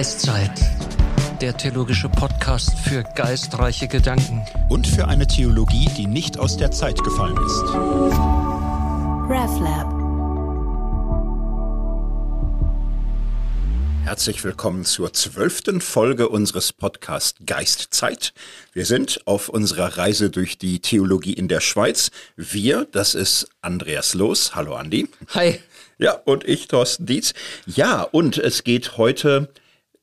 Geistzeit, der theologische Podcast für geistreiche Gedanken. Und für eine Theologie, die nicht aus der Zeit gefallen ist. RefLab. Herzlich willkommen zur zwölften Folge unseres Podcasts Geistzeit. Wir sind auf unserer Reise durch die Theologie in der Schweiz. Wir, das ist Andreas Los. Hallo Andi. Hi. Ja, und ich, Thorsten Dietz. Ja, und es geht heute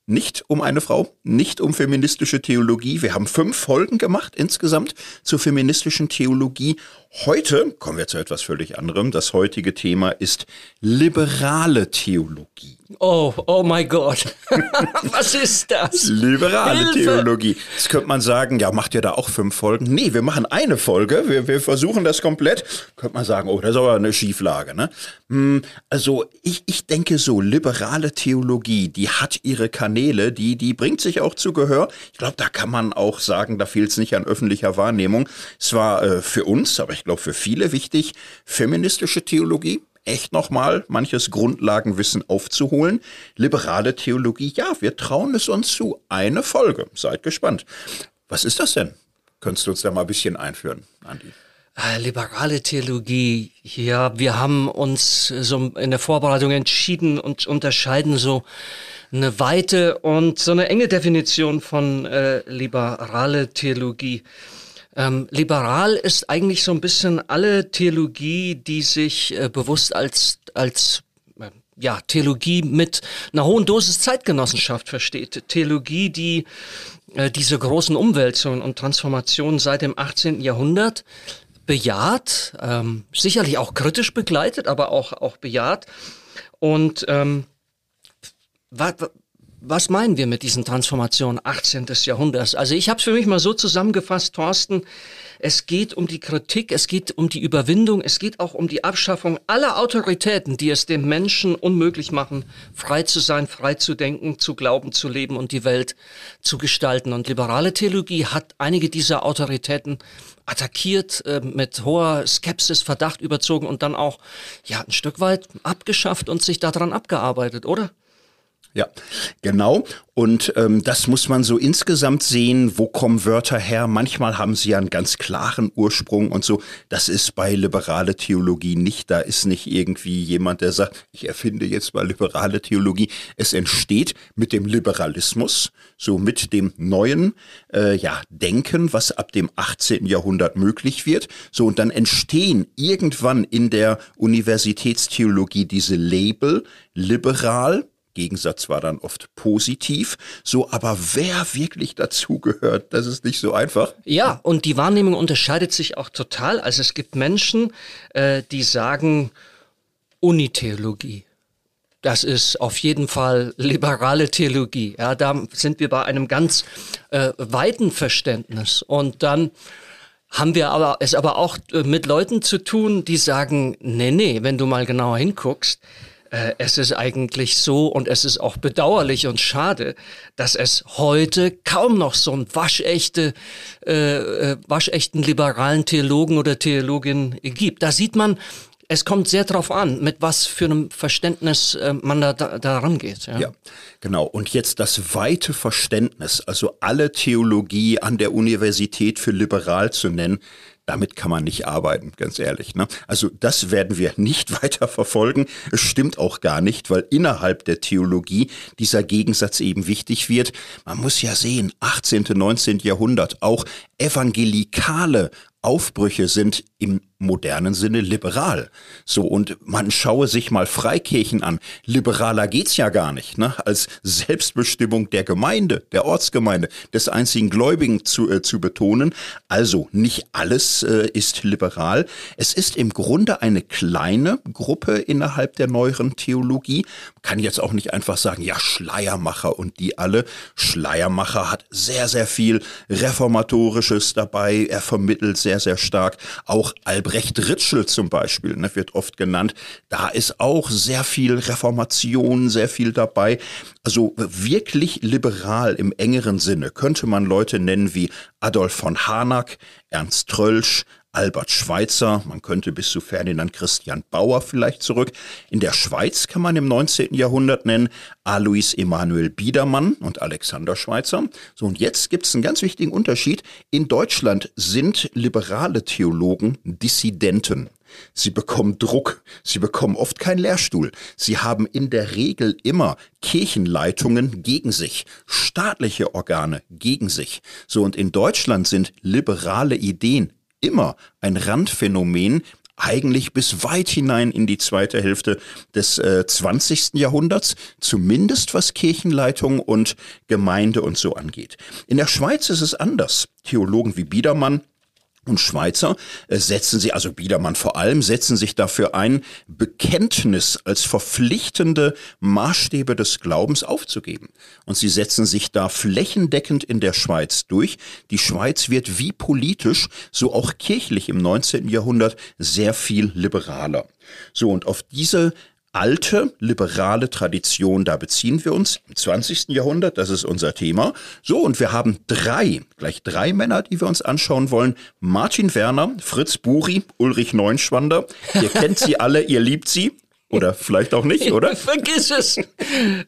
nicht um eine Frau, nicht um feministische Theologie. Wir haben fünf Folgen gemacht insgesamt zur feministischen Theologie. Heute kommen wir zu etwas völlig anderem. Das heutige Thema ist liberale Theologie. Oh, oh mein Gott. Was ist das? Liberale Hilfe! Theologie. Jetzt könnte man sagen, ja, macht ihr da auch fünf Folgen? Nee, wir machen eine Folge. Wir, wir versuchen das komplett. Könnte man sagen, oh, das ist aber eine Schieflage. Ne? Hm, also ich, ich denke so, liberale Theologie, die hat ihre Kanäle, die, die bringt sich auch zu Gehör. Ich glaube, da kann man auch sagen, da fehlt es nicht an öffentlicher Wahrnehmung. Es war äh, für uns, aber ich glaube für viele wichtig, feministische Theologie, echt nochmal manches Grundlagenwissen aufzuholen. Liberale Theologie, ja, wir trauen es uns zu. Eine Folge. Seid gespannt. Was ist das denn? Könntest du uns da mal ein bisschen einführen, Andi? Äh, Liberale Theologie, ja, wir haben uns so in der Vorbereitung entschieden und unterscheiden so eine weite und so eine enge Definition von äh, liberale Theologie. Ähm, liberal ist eigentlich so ein bisschen alle Theologie, die sich äh, bewusst als, als äh, ja, Theologie mit einer hohen Dosis Zeitgenossenschaft versteht. Theologie, die äh, diese großen Umwälzungen und Transformationen seit dem 18. Jahrhundert bejaht, ähm, sicherlich auch kritisch begleitet, aber auch, auch bejaht. Und ähm, was meinen wir mit diesen Transformationen 18. Jahrhunderts? Also ich habe es für mich mal so zusammengefasst, Thorsten, es geht um die Kritik, es geht um die Überwindung, es geht auch um die Abschaffung aller Autoritäten, die es dem Menschen unmöglich machen, frei zu sein, frei zu denken, zu glauben, zu leben und die Welt zu gestalten. Und liberale Theologie hat einige dieser Autoritäten attackiert, äh, mit hoher Skepsis, Verdacht überzogen und dann auch ja ein Stück weit abgeschafft und sich daran abgearbeitet, oder? Ja, genau. Und ähm, das muss man so insgesamt sehen, wo kommen Wörter her. Manchmal haben sie ja einen ganz klaren Ursprung und so. Das ist bei liberale Theologie nicht. Da ist nicht irgendwie jemand, der sagt, ich erfinde jetzt mal liberale Theologie. Es entsteht mit dem Liberalismus, so mit dem neuen äh, ja, Denken, was ab dem 18. Jahrhundert möglich wird. So, und dann entstehen irgendwann in der Universitätstheologie diese Label liberal, Gegensatz war dann oft positiv. So, aber wer wirklich dazugehört, das ist nicht so einfach. Ja, und die Wahrnehmung unterscheidet sich auch total. Also es gibt Menschen, äh, die sagen Unitheologie. Das ist auf jeden Fall liberale Theologie. Ja, da sind wir bei einem ganz äh, weiten Verständnis. Und dann haben wir aber es aber auch äh, mit Leuten zu tun, die sagen, nee, nee, wenn du mal genauer hinguckst, äh, es ist eigentlich so und es ist auch bedauerlich und schade, dass es heute kaum noch so einen waschechte, äh, äh, waschechten liberalen Theologen oder Theologin gibt. Da sieht man, es kommt sehr darauf an, mit was für einem Verständnis äh, man da, da, da rangeht. Ja. ja, genau. Und jetzt das weite Verständnis, also alle Theologie an der Universität für liberal zu nennen, damit kann man nicht arbeiten, ganz ehrlich. Ne? Also das werden wir nicht weiter verfolgen. Es stimmt auch gar nicht, weil innerhalb der Theologie dieser Gegensatz eben wichtig wird. Man muss ja sehen, 18., 19. Jahrhundert, auch evangelikale Aufbrüche sind im modernen Sinne liberal. So, und man schaue sich mal Freikirchen an. Liberaler geht's ja gar nicht, ne? Als Selbstbestimmung der Gemeinde, der Ortsgemeinde, des einzigen Gläubigen zu, äh, zu betonen. Also, nicht alles äh, ist liberal. Es ist im Grunde eine kleine Gruppe innerhalb der neueren Theologie. Man kann jetzt auch nicht einfach sagen, ja, Schleiermacher und die alle. Schleiermacher hat sehr, sehr viel Reformatorisches dabei. Er vermittelt sehr, sehr stark. Auch Albrecht Ritschel zum Beispiel, ne, wird oft genannt. Da ist auch sehr viel Reformation, sehr viel dabei. Also wirklich liberal im engeren Sinne könnte man Leute nennen wie Adolf von Harnack, Ernst Trölsch, Albert Schweitzer, man könnte bis zu Ferdinand Christian Bauer vielleicht zurück. In der Schweiz kann man im 19. Jahrhundert nennen Alois Emanuel Biedermann und Alexander Schweitzer. So, und jetzt gibt es einen ganz wichtigen Unterschied. In Deutschland sind liberale Theologen Dissidenten. Sie bekommen Druck. Sie bekommen oft keinen Lehrstuhl. Sie haben in der Regel immer Kirchenleitungen gegen sich, staatliche Organe gegen sich. So, und in Deutschland sind liberale Ideen immer ein Randphänomen, eigentlich bis weit hinein in die zweite Hälfte des äh, 20. Jahrhunderts, zumindest was Kirchenleitung und Gemeinde und so angeht. In der Schweiz ist es anders. Theologen wie Biedermann und Schweizer äh, setzen sie, also Biedermann vor allem, setzen sich dafür ein, Bekenntnis als verpflichtende Maßstäbe des Glaubens aufzugeben. Und sie setzen sich da flächendeckend in der Schweiz durch. Die Schweiz wird wie politisch, so auch kirchlich im 19. Jahrhundert sehr viel liberaler. So, und auf diese alte liberale Tradition, da beziehen wir uns im 20. Jahrhundert, das ist unser Thema. So, und wir haben drei, gleich drei Männer, die wir uns anschauen wollen. Martin Werner, Fritz Buri, Ulrich Neunschwander. Ihr kennt sie alle, ihr liebt sie. Oder vielleicht auch nicht, oder? Vergiss es.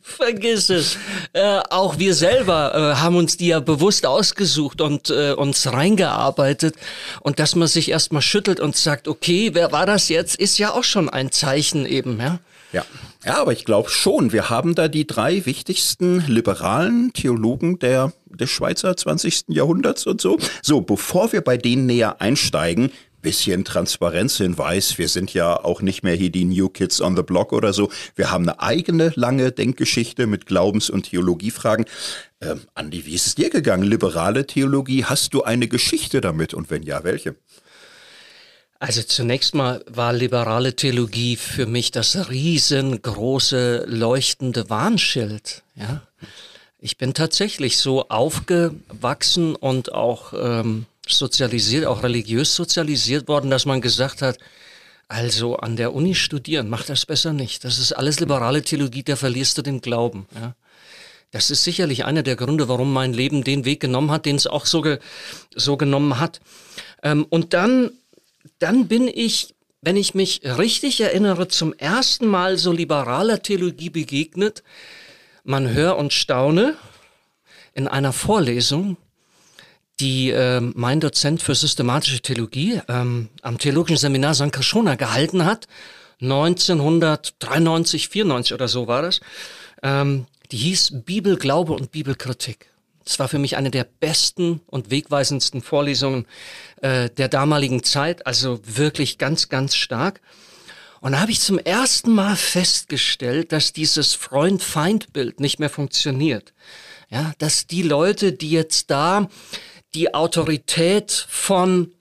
Vergiss es. Äh, auch wir selber äh, haben uns die ja bewusst ausgesucht und äh, uns reingearbeitet. Und dass man sich erstmal schüttelt und sagt, okay, wer war das jetzt, ist ja auch schon ein Zeichen eben, ja. Ja. Ja, aber ich glaube schon, wir haben da die drei wichtigsten liberalen Theologen der, des Schweizer 20. Jahrhunderts und so. So, bevor wir bei denen näher einsteigen, bisschen Transparenzhinweis. Wir sind ja auch nicht mehr hier die New Kids on the Block oder so. Wir haben eine eigene lange Denkgeschichte mit Glaubens- und Theologiefragen. Ähm, Andi, wie ist es dir gegangen? Liberale Theologie, hast du eine Geschichte damit? Und wenn ja, welche? Also zunächst mal war liberale Theologie für mich das riesengroße leuchtende Warnschild. Ja, ich bin tatsächlich so aufgewachsen und auch ähm, sozialisiert, auch religiös sozialisiert worden, dass man gesagt hat, also an der Uni studieren, mach das besser nicht. Das ist alles liberale Theologie, da verlierst du den Glauben. Ja. Das ist sicherlich einer der Gründe, warum mein Leben den Weg genommen hat, den es auch so, ge so genommen hat. Ähm, und dann dann bin ich, wenn ich mich richtig erinnere, zum ersten Mal so liberaler Theologie begegnet. Man hör und staune in einer Vorlesung, die äh, mein Dozent für systematische Theologie ähm, am Theologischen Seminar St. Krishona gehalten hat, 1993, 94 oder so war das. Ähm, die hieß Bibel, Glaube und Bibelkritik. Das war für mich eine der besten und wegweisendsten Vorlesungen äh, der damaligen Zeit, also wirklich ganz, ganz stark. Und da habe ich zum ersten Mal festgestellt, dass dieses Freund-Feind-Bild nicht mehr funktioniert. Ja, dass die Leute, die jetzt da die Autorität von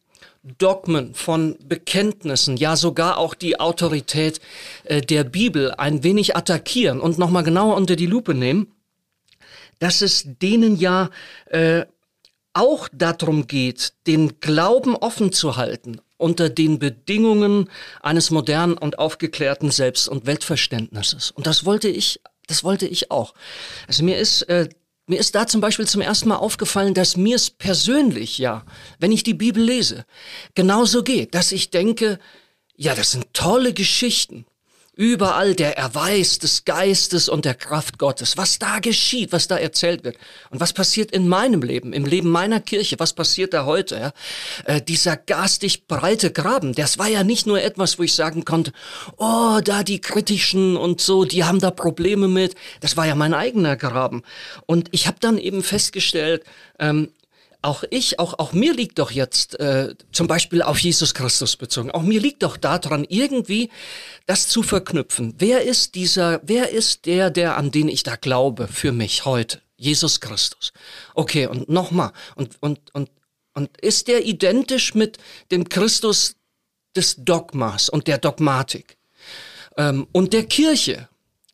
Dogmen, von Bekenntnissen, ja sogar auch die Autorität äh, der Bibel ein wenig attackieren und nochmal genauer unter die Lupe nehmen, dass es denen ja äh, auch darum geht, den Glauben offen zu halten unter den Bedingungen eines modernen und aufgeklärten Selbst- und Weltverständnisses. Und das wollte ich, das wollte ich auch. Also mir ist äh, mir ist da zum Beispiel zum ersten Mal aufgefallen, dass mir es persönlich, ja, wenn ich die Bibel lese, genauso geht, dass ich denke, ja, das sind tolle Geschichten. Überall der Erweis des Geistes und der Kraft Gottes. Was da geschieht, was da erzählt wird. Und was passiert in meinem Leben, im Leben meiner Kirche, was passiert da heute? Ja? Äh, dieser garstig breite Graben, das war ja nicht nur etwas, wo ich sagen konnte, oh, da die Kritischen und so, die haben da Probleme mit. Das war ja mein eigener Graben. Und ich habe dann eben festgestellt, ähm, auch ich, auch, auch mir liegt doch jetzt äh, zum Beispiel auf Jesus Christus bezogen, auch mir liegt doch daran, irgendwie das zu verknüpfen. Wer ist dieser, wer ist der, der, an den ich da glaube für mich heute? Jesus Christus. Okay, und nochmal. Und, und, und, und ist der identisch mit dem Christus des Dogmas und der Dogmatik? Ähm, und der Kirche?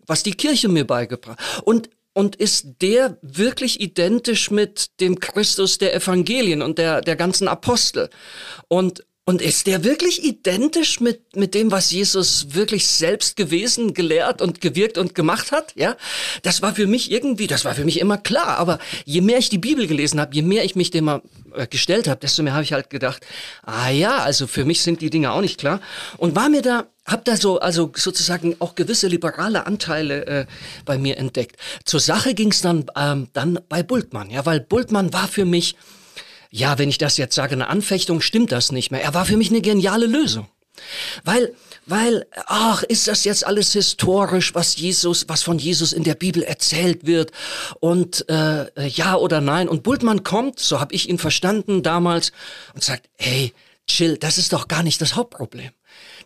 Was die Kirche mir beigebracht. Und und ist der wirklich identisch mit dem Christus der Evangelien und der, der ganzen Apostel? Und Und ist der wirklich identisch mit, mit dem, was Jesus wirklich selbst gewesen, gelehrt und gewirkt und gemacht hat? Ja, das war für mich irgendwie, das war für mich immer klar. Aber je mehr ich die Bibel gelesen habe, je mehr ich mich dem mal äh, gestellt habe, desto mehr habe ich halt gedacht, ah ja, also für mich sind die Dinge auch nicht klar. Und war mir da, hab da so, also sozusagen auch gewisse liberale Anteile äh, bei mir entdeckt. Zur Sache ging es dann, ähm, dann bei Bultmann, ja, weil Bultmann war für mich ja, wenn ich das jetzt sage, eine Anfechtung, stimmt das nicht mehr. Er war für mich eine geniale Lösung. Weil, weil, ach, ist das jetzt alles historisch, was Jesus, was von Jesus in der Bibel erzählt wird und äh, ja oder nein? Und Bultmann kommt, so habe ich ihn verstanden damals, und sagt, hey, chill, das ist doch gar nicht das Hauptproblem.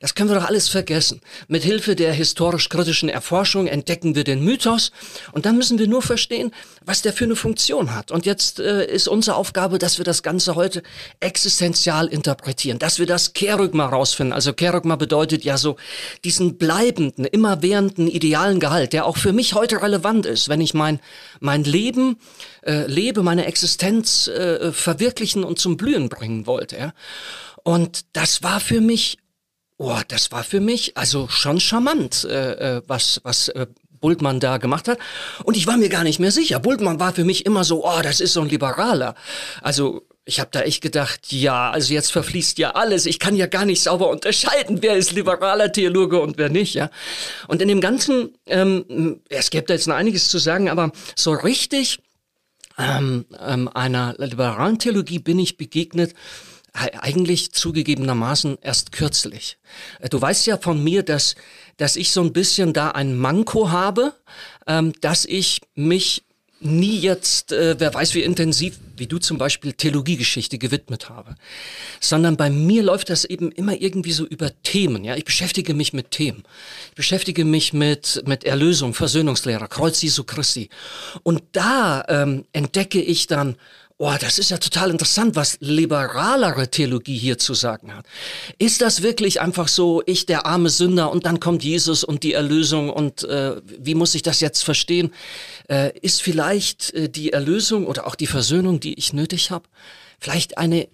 Das können wir doch alles vergessen. Mit Hilfe der historisch-kritischen Erforschung entdecken wir den Mythos und dann müssen wir nur verstehen, was der für eine Funktion hat. Und jetzt äh, ist unsere Aufgabe, dass wir das Ganze heute existenzial interpretieren, dass wir das Kerygma rausfinden. Also Kerygma bedeutet ja so diesen bleibenden, immerwährenden idealen Gehalt, der auch für mich heute relevant ist, wenn ich mein, mein Leben äh, lebe, meine Existenz äh, verwirklichen und zum Blühen bringen wollte. Ja? Und das war für mich Oh, das war für mich also schon charmant, äh, äh, was, was äh, Bultmann da gemacht hat. Und ich war mir gar nicht mehr sicher. Bultmann war für mich immer so, oh, das ist so ein Liberaler. Also ich habe da echt gedacht, ja, also jetzt verfließt ja alles. Ich kann ja gar nicht sauber unterscheiden, wer ist liberaler Theologe und wer nicht, ja. Und in dem Ganzen, ähm, es gäbe da jetzt noch einiges zu sagen, aber so richtig ähm, ähm, einer liberalen Theologie bin ich begegnet eigentlich zugegebenermaßen erst kürzlich. Äh, du weißt ja von mir, dass, dass ich so ein bisschen da ein Manko habe, ähm, dass ich mich nie jetzt, äh, wer weiß wie intensiv, wie du zum Beispiel Theologiegeschichte gewidmet habe, sondern bei mir läuft das eben immer irgendwie so über Themen. Ja, ich beschäftige mich mit Themen, ich beschäftige mich mit mit Erlösung, Versöhnungslehre, Kreuz Jesu Christi, und da ähm, entdecke ich dann oh, das ist ja total interessant, was liberalere Theologie hier zu sagen hat. Ist das wirklich einfach so, ich der arme Sünder und dann kommt Jesus und die Erlösung und äh, wie muss ich das jetzt verstehen? Äh, ist vielleicht äh, die Erlösung oder auch die Versöhnung, die ich nötig habe, vielleicht eine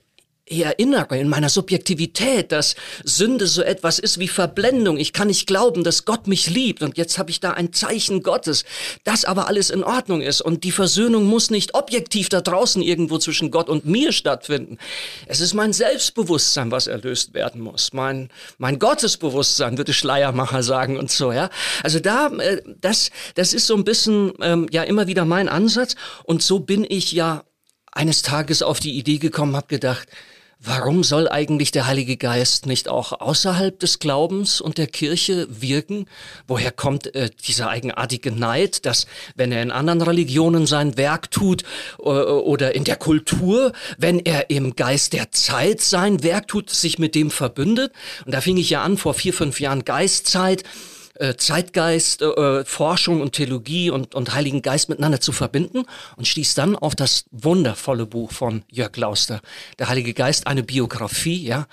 erinnere in meiner Subjektivität, dass Sünde so etwas ist wie Verblendung. Ich kann nicht glauben, dass Gott mich liebt und jetzt habe ich da ein Zeichen Gottes, dass aber alles in Ordnung ist und die Versöhnung muss nicht objektiv da draußen irgendwo zwischen Gott und mir stattfinden. Es ist mein Selbstbewusstsein, was erlöst werden muss. Mein, mein Gottesbewusstsein, würde Schleiermacher sagen und so, ja. Also da, äh, das, das ist so ein bisschen, ähm, ja, immer wieder mein Ansatz und so bin ich ja eines Tages auf die Idee gekommen, habe gedacht, Warum soll eigentlich der Heilige Geist nicht auch außerhalb des Glaubens und der Kirche wirken? Woher kommt äh, dieser eigenartige Neid, dass wenn er in anderen Religionen sein Werk tut äh, oder in der Kultur, wenn er im Geist der Zeit sein Werk tut, sich mit dem verbündet? Und da fing ich ja an vor vier, fünf Jahren Geistzeit äh, Zeitgeist, äh, Forschung und Theologie und, und Heiligen Geist miteinander zu verbinden und stieß dann auf das wundervolle Buch von Jörg Lauster, Der Heilige Geist, eine Biografie, ja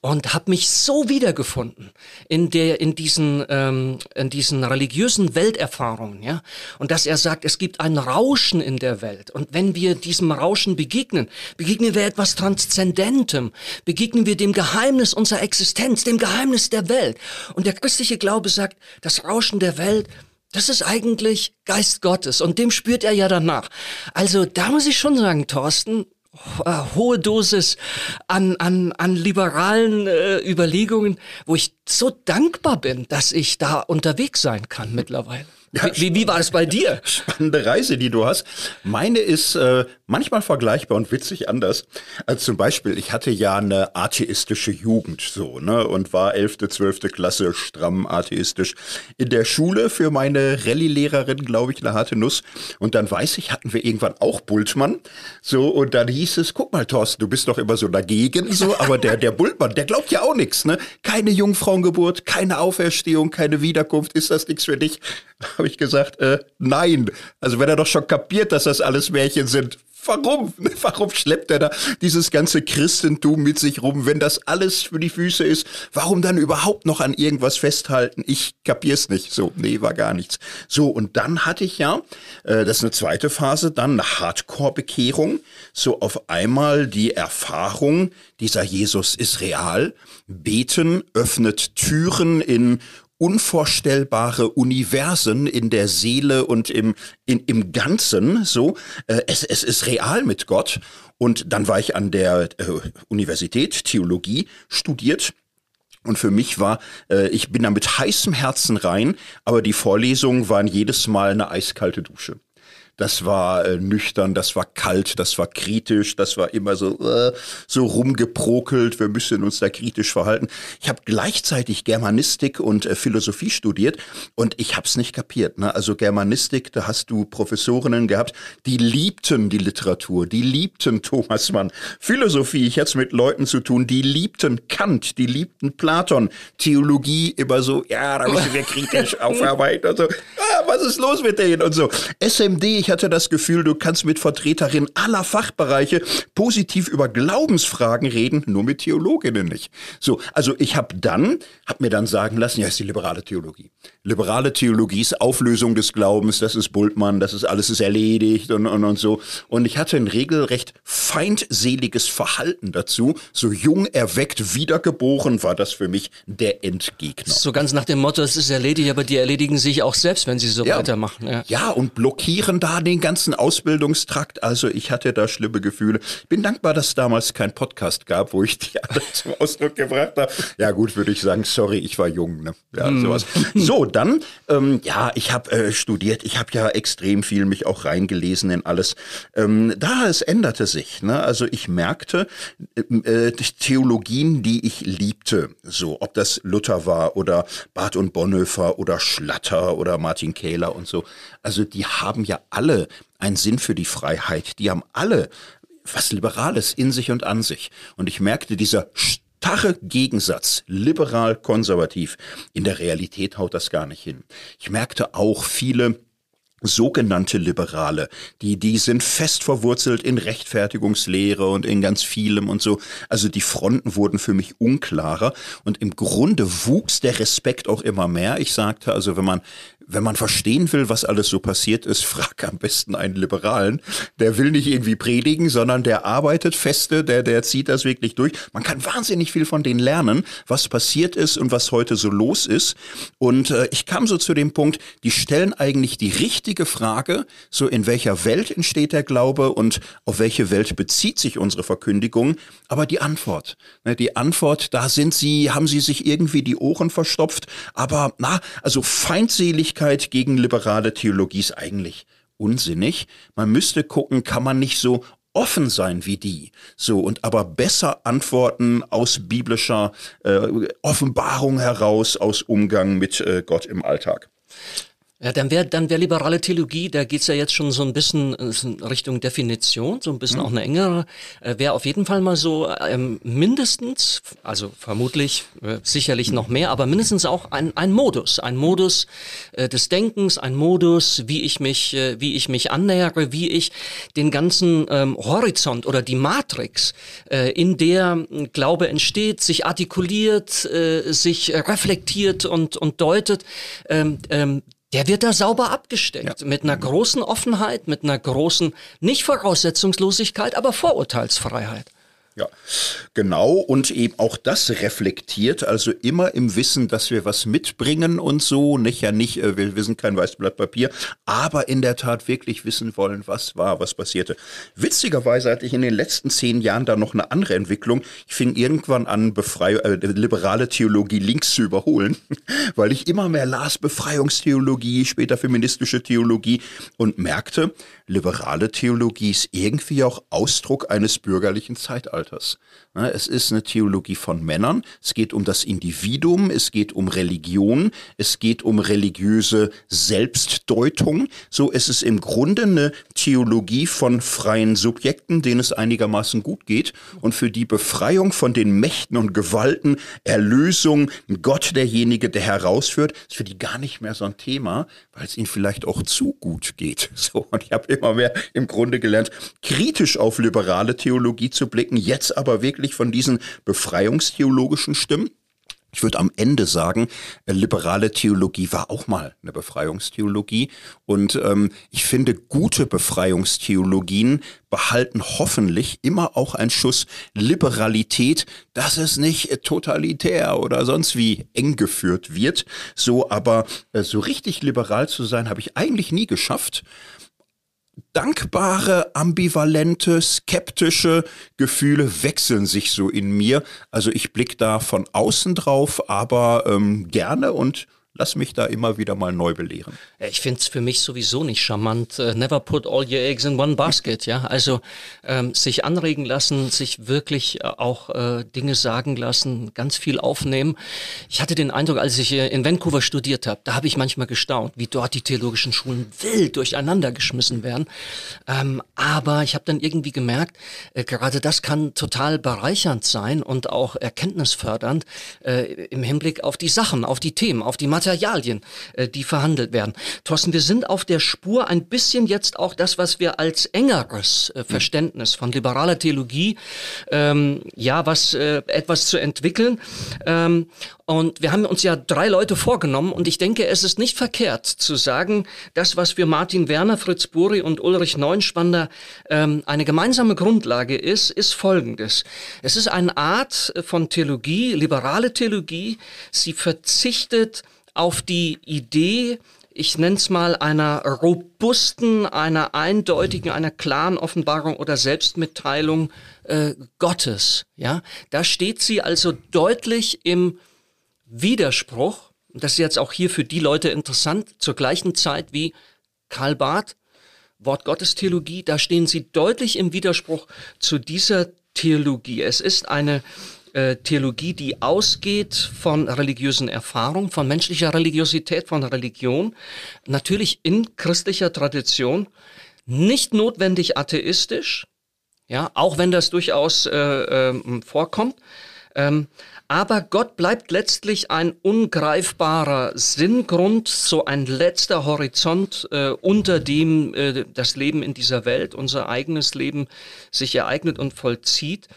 und habe mich so wiedergefunden in der in diesen ähm, in diesen religiösen Welterfahrungen, ja. Und dass er sagt, es gibt ein Rauschen in der Welt und wenn wir diesem Rauschen begegnen, begegnen wir etwas transzendentem, begegnen wir dem Geheimnis unserer Existenz, dem Geheimnis der Welt. Und der christliche Glaube sagt, das Rauschen der Welt das ist eigentlich Geist Gottes und dem spürt er ja danach. Also da muss ich schon sagen, Thorsten, äh, hohe Dosis an, an, an liberalen äh, Überlegungen, wo ich so dankbar bin, dass ich da unterwegs sein kann mittlerweile. Wie, wie war es bei dir? Spannende Reise, die du hast. Meine ist äh, manchmal vergleichbar und witzig anders. Also zum Beispiel, ich hatte ja eine atheistische Jugend so, ne, und war elfte, zwölfte Klasse stramm atheistisch. In der Schule für meine Rallye-Lehrerin, glaube ich, eine harte Nuss. Und dann weiß ich, hatten wir irgendwann auch Bultmann. So, und dann hieß es, guck mal, Thorsten, du bist doch immer so dagegen, so, aber der, der Bultmann, der glaubt ja auch nichts, ne? Keine Jungfrauengeburt, keine Auferstehung, keine Wiederkunft, ist das nichts für dich? habe ich gesagt, äh, nein. Also wenn er doch schon kapiert, dass das alles Märchen sind, Warum? Warum schleppt er da dieses ganze Christentum mit sich rum, wenn das alles für die Füße ist? Warum dann überhaupt noch an irgendwas festhalten? Ich kapier's nicht. So, nee, war gar nichts. So, und dann hatte ich ja, äh, das ist eine zweite Phase, dann eine Hardcore-Bekehrung. So auf einmal die Erfahrung, dieser Jesus ist real. Beten öffnet Türen in unvorstellbare Universen in der Seele und im, in, im Ganzen, so. Äh, es, es ist real mit Gott. Und dann war ich an der äh, Universität Theologie studiert. Und für mich war, äh, ich bin da mit heißem Herzen rein, aber die Vorlesungen waren jedes Mal eine eiskalte Dusche. Das war äh, nüchtern, das war kalt, das war kritisch, das war immer so äh, so rumgeprokelt. Wir müssen uns da kritisch verhalten. Ich habe gleichzeitig Germanistik und äh, Philosophie studiert und ich habe es nicht kapiert. Ne? Also Germanistik, da hast du Professorinnen gehabt, die liebten die Literatur, die liebten Thomas Mann. Philosophie, ich hatte es mit Leuten zu tun, die liebten Kant, die liebten Platon. Theologie immer so, ja, da müssen wir kritisch aufarbeiten und so. Ah, was ist los mit denen und so. SMD, ich ich hatte das Gefühl, du kannst mit Vertreterinnen aller Fachbereiche positiv über Glaubensfragen reden, nur mit Theologinnen nicht. So, also ich habe dann, habe mir dann sagen lassen, ja, ist die liberale Theologie. Liberale Theologie ist Auflösung des Glaubens, das ist Bultmann, das ist alles ist erledigt und, und, und so. Und ich hatte ein regelrecht feindseliges Verhalten dazu. So jung erweckt, wiedergeboren war das für mich der Endgegner. So ganz nach dem Motto, es ist erledigt, aber die erledigen sich auch selbst, wenn sie so ja. weitermachen. Ja. ja, und blockieren da den ganzen Ausbildungstrakt. Also ich hatte da schlimme Gefühle. Bin dankbar, dass es damals kein Podcast gab, wo ich die alle zum Ausdruck gebracht habe. Ja gut, würde ich sagen, sorry, ich war jung. Ne? Ja, hm. sowas. So, dann, ähm, ja, ich habe äh, studiert. Ich habe ja extrem viel mich auch reingelesen in alles. Ähm, da, es änderte sich. Ne? Also ich merkte, äh, Theologien, die ich liebte, so, ob das Luther war oder Barth und Bonhoeffer oder Schlatter oder Martin Kähler und so. Also die haben ja alle einen Sinn für die Freiheit. Die haben alle was Liberales in sich und an sich. Und ich merkte, dieser starre Gegensatz, liberal-konservativ, in der Realität haut das gar nicht hin. Ich merkte auch viele sogenannte Liberale, die, die sind fest verwurzelt in Rechtfertigungslehre und in ganz vielem und so. Also die Fronten wurden für mich unklarer und im Grunde wuchs der Respekt auch immer mehr. Ich sagte also, wenn man wenn man verstehen will, was alles so passiert ist, frag am besten einen Liberalen. Der will nicht irgendwie predigen, sondern der arbeitet feste, der, der zieht das wirklich durch. Man kann wahnsinnig viel von denen lernen, was passiert ist und was heute so los ist. Und äh, ich kam so zu dem Punkt, die stellen eigentlich die richtige Frage, so in welcher Welt entsteht der Glaube und auf welche Welt bezieht sich unsere Verkündigung. Aber die Antwort, ne, die Antwort, da sind sie, haben sie sich irgendwie die Ohren verstopft. Aber na, also feindselig Kritikkeit gegen liberale Theologie ist eigentlich unsinnig. Man müsste gucken, kann man nicht so offen sein wie die, so und aber besser antworten aus biblischer äh, Offenbarung heraus, aus Umgang mit äh, Gott im Alltag. Ja, dann wäre dann wär liberale Theologie, da geht's ja jetzt schon so ein bisschen in Richtung Definition, so ein bisschen mhm. auch eine engere, äh, wäre auf jeden Fall mal so ähm, mindestens, also vermutlich, äh, sicherlich noch mehr, aber mindestens auch ein, ein Modus, ein Modus äh, des Denkens, ein Modus, wie ich mich, äh, wie ich mich annähere, wie ich den ganzen ähm, Horizont oder die Matrix, äh, in der Glaube entsteht, sich artikuliert, äh, sich reflektiert und, und deutet, ähm, ähm, der wird da sauber abgesteckt. Ja. Mit einer großen Offenheit, mit einer großen, nicht Voraussetzungslosigkeit, aber Vorurteilsfreiheit. Ja, genau. Und eben auch das reflektiert, also immer im Wissen, dass wir was mitbringen und so. Nicht ja nicht, äh, wir, sind kein weißes Blatt Papier, aber in der Tat wirklich wissen wollen, was war, was passierte. Witzigerweise hatte ich in den letzten zehn Jahren da noch eine andere Entwicklung. Ich fing irgendwann an, Befrei äh, liberale Theologie links zu überholen, weil ich immer mehr las, Befreiungstheologie, später feministische Theologie und merkte, liberale Theologie ist irgendwie auch Ausdruck eines bürgerlichen Zeitalters. Es ist eine Theologie von Männern. Es geht um das Individuum, es geht um Religion, es geht um religiöse Selbstdeutung. So ist es im Grunde eine Theologie von freien Subjekten, denen es einigermaßen gut geht und für die Befreiung von den Mächten und Gewalten, Erlösung, Gott derjenige, der herausführt, ist für die gar nicht mehr so ein Thema, weil es ihnen vielleicht auch zu gut geht. So, und ich habe immer mehr im Grunde gelernt, kritisch auf liberale Theologie zu blicken, jetzt aber wirklich von diesen befreiungstheologischen Stimmen. Ich würde am Ende sagen, äh, liberale Theologie war auch mal eine Befreiungstheologie. Und ähm, ich finde, gute Befreiungstheologien behalten hoffentlich immer auch einen Schuss Liberalität, dass es nicht äh, totalitär oder sonst wie eng geführt wird. So, aber äh, so richtig liberal zu sein, habe ich eigentlich nie geschafft dankbare, ambivalente, skeptische Gefühle wechseln sich so in mir. Also ich blicke da von außen drauf, aber ähm, gerne und lass mich da immer wieder mal neu belehren. Ich finde es für mich sowieso nicht charmant. Uh, never put all your eggs in one basket. Ja, also ähm, sich anregen lassen, sich wirklich äh, auch äh, Dinge sagen lassen, ganz viel aufnehmen. Ich hatte den Eindruck, als ich äh, in Vancouver studiert habe, da habe ich manchmal gestaunt, wie dort die theologischen Schulen wild durcheinander geschmissen werden. Ähm, aber ich habe dann irgendwie gemerkt, äh, gerade das kann total bereichernd sein und auch erkenntnisfördernd äh, im Hinblick auf die Sachen, auf die Themen, auf die Materialien Materialien, äh, die verhandelt werden. Thorsten, wir sind auf der Spur ein bisschen jetzt auch das, was wir als engeres äh, Verständnis von liberaler Theologie, ähm, ja, was äh, etwas zu entwickeln. Ähm, und wir haben uns ja drei Leute vorgenommen und ich denke, es ist nicht verkehrt zu sagen, das, was für Martin Werner, Fritz Buri und Ulrich Neunspanner ähm, eine gemeinsame Grundlage ist, ist folgendes. Es ist eine Art von Theologie, liberale Theologie. Sie verzichtet auf die Idee, ich nenne es mal einer robusten, einer eindeutigen, einer klaren Offenbarung oder Selbstmitteilung äh, Gottes. Ja, da steht sie also deutlich im Widerspruch. Das ist jetzt auch hier für die Leute interessant. Zur gleichen Zeit wie Karl Barth, Wort Gottes Theologie, da stehen sie deutlich im Widerspruch zu dieser Theologie. Es ist eine äh, Theologie, die ausgeht von religiösen Erfahrungen, von menschlicher Religiosität, von Religion, natürlich in christlicher Tradition, nicht notwendig atheistisch, ja, auch wenn das durchaus äh, äh, vorkommt. Ähm, aber Gott bleibt letztlich ein ungreifbarer Sinngrund, so ein letzter Horizont, äh, unter dem äh, das Leben in dieser Welt, unser eigenes Leben sich ereignet und vollzieht.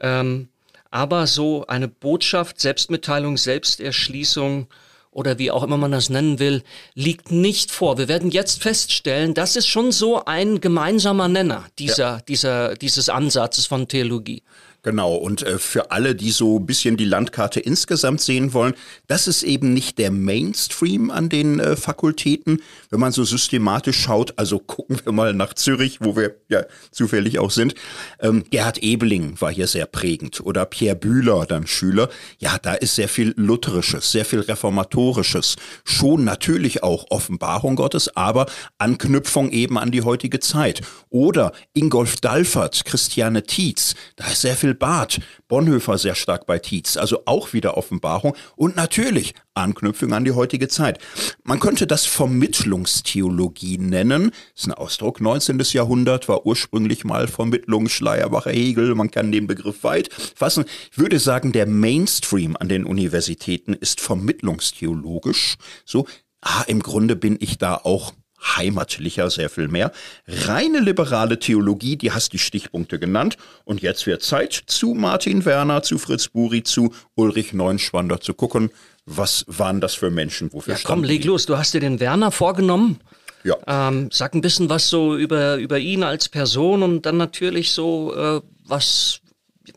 Ähm, aber so eine Botschaft, Selbstmitteilung, Selbsterschließung oder wie auch immer man das nennen will, liegt nicht vor. Wir werden jetzt feststellen, das ist schon so ein gemeinsamer Nenner dieser, ja. dieser, dieses Ansatzes von Theologie. Genau, und äh, für alle, die so ein bisschen die Landkarte insgesamt sehen wollen, das ist eben nicht der Mainstream an den äh, Fakultäten, wenn man so systematisch schaut. Also gucken wir mal nach Zürich, wo wir ja zufällig auch sind. Ähm, Gerhard Ebeling war hier sehr prägend oder Pierre Bühler, dann Schüler. Ja, da ist sehr viel Lutherisches, sehr viel Reformatorisches. Schon natürlich auch Offenbarung Gottes, aber Anknüpfung eben an die heutige Zeit. Oder Ingolf Dalfert, Christiane Tietz, da ist sehr viel Barth, Bonhoeffer sehr stark bei Tietz, also auch wieder Offenbarung und natürlich Anknüpfung an die heutige Zeit. Man könnte das Vermittlungstheologie nennen. Ist ein Ausdruck. 19. Jahrhundert war ursprünglich mal Vermittlung Schleierbacher Hegel. Man kann den Begriff weit fassen. Ich würde sagen, der Mainstream an den Universitäten ist vermittlungstheologisch. So, ah, im Grunde bin ich da auch heimatlicher, sehr viel mehr. Reine liberale Theologie, die hast die Stichpunkte genannt. Und jetzt wird Zeit, zu Martin Werner, zu Fritz Buri, zu Ulrich Neunschwander zu gucken. Was waren das für Menschen? Wofür ja, komm, leg die? los. Du hast dir den Werner vorgenommen. Ja. Ähm, sag ein bisschen was so über, über ihn als Person und dann natürlich so, äh, was,